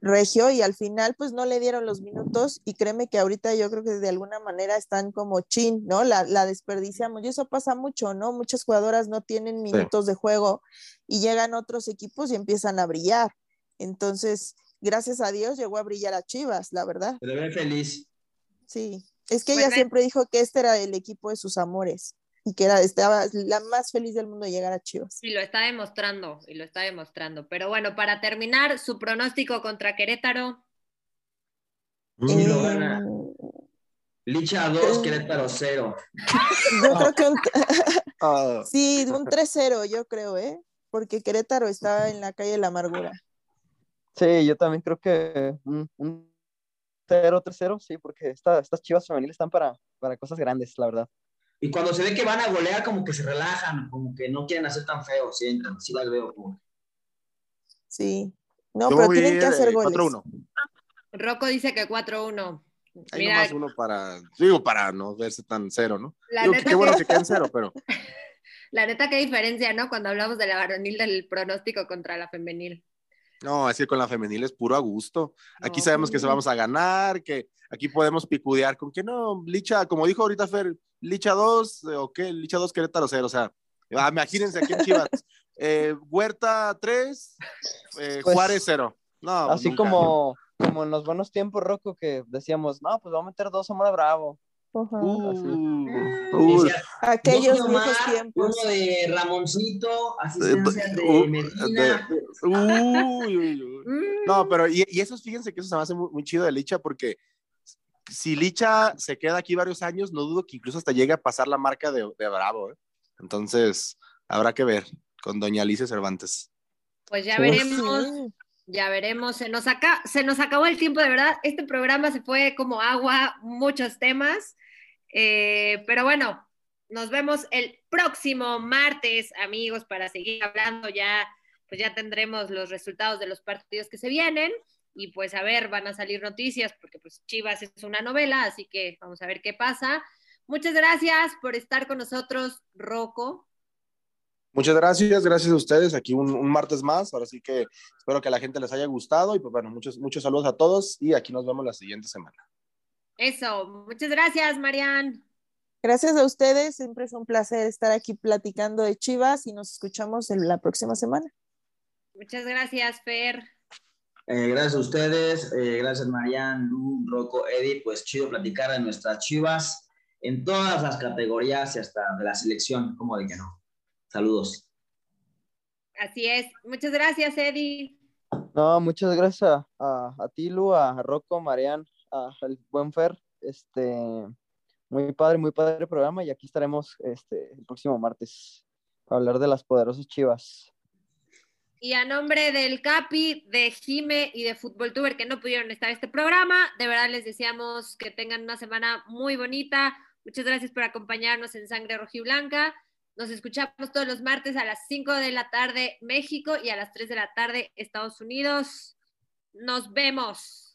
regio y al final pues no le dieron los minutos y créeme que ahorita yo creo que de alguna manera están como chin, ¿no? La, la desperdiciamos y eso pasa mucho, ¿no? Muchas jugadoras no tienen minutos de juego y llegan otros equipos y empiezan a brillar. Entonces, gracias a Dios llegó a brillar a Chivas, la verdad. Ve feliz. Sí, es que Pues ella siempre dijo que este era el equipo de sus amores y que era, estaba la más feliz del mundo de llegar a Chivas. Y lo está demostrando, y lo está demostrando. Pero bueno, para terminar, su pronóstico contra Querétaro. Sí, lo Eh, gana. Licha 2, Querétaro 0. yo creo que un, Ah, sí, un 3-0, yo creo, ¿eh? Porque Querétaro está en la calle de la amargura. Sí, yo también creo que un, un 0-3-0, sí, porque esta- estas chivas femeniles están para, para cosas grandes, la verdad. Y cuando se ve que van a golear, como que se relajan, como que no quieren hacer tan feo, sí, entran, sí las veo. Como... Sí. No, yo pero tienen que hacer eh, goles. 4-1. Rocco dice que 4-1. Hay Mira, nomás uno para, digo, para no verse tan cero, ¿no? La Digo, que neta qué bueno que- que queden cero, pero la neta, qué diferencia, ¿no? Cuando hablamos de la varonil del pronóstico contra la femenil. No, es que con la femenil es puro a gusto. Aquí No. sabemos que se vamos a ganar, que aquí podemos picudear con que no, Licha, como dijo ahorita Fer, Licha 2, eh, o qué, Licha 2, Querétaro 0, o sea, ah, imagínense aquí en Chivas, eh, Huerta 3, eh, Pues, Juárez 0. No, Así nunca. como, como en los buenos tiempos, Rocco, que decíamos, no, pues vamos a meter dos Zamora Bravo. Uh, uh, decía, Aquellos dos viejos Omar, tiempos. Uno de Ramoncito, asistencia Eh, de uh, Medina. uy, uy, uy. Mm, No, pero y, y esos, fíjense que eso se me hace muy, muy chido de Licha porque si Licha se queda aquí varios años, no dudo que incluso hasta llegue a pasar la marca de, de Bravo. ¿eh? Entonces, habrá que ver con Doña Alicia Cervantes. Pues ya Sí. veremos. Ya veremos, se nos, aca- se nos acabó el tiempo, de verdad. Este programa se fue como agua, muchos temas. Eh, pero bueno, nos vemos el próximo martes, amigos, para seguir hablando. Ya, pues ya tendremos los resultados de los partidos que se vienen. Y pues a ver, van a salir noticias, porque pues Chivas es una novela, así que vamos a ver qué pasa. Muchas gracias por estar con nosotros, Rocco. Muchas gracias, gracias a ustedes. Aquí un, un martes más. Ahora sí que espero que a la gente les haya gustado y pues bueno, muchos, muchos saludos a todos y aquí nos vemos la siguiente semana. Eso, muchas gracias, Marian. Gracias a ustedes, siempre es un placer estar aquí platicando de Chivas y nos escuchamos en la próxima semana. Muchas gracias, Fer. Eh, gracias a ustedes, eh, gracias Marian, Lu, Rocco, Eddie, pues chido platicar de nuestras chivas en todas las categorías y hasta de la selección, como de que no. Saludos. Así es. Muchas gracias, Eddie. No, muchas gracias a, a, a ti, Lu, a Rocco, Marian, a- al buen Fer. Este, muy padre, muy padre el programa y aquí estaremos este, el próximo martes para hablar de las poderosas chivas. Y a nombre del Capi, de Jime y de Fútbol Tuber que no pudieron estar en este programa, de verdad les deseamos que tengan una semana muy bonita. Muchas gracias por acompañarnos en Sangre Rojiblanca. Nos escuchamos todos los martes a las 5 de la tarde México y a las 3 de la tarde Estados Unidos. Nos vemos.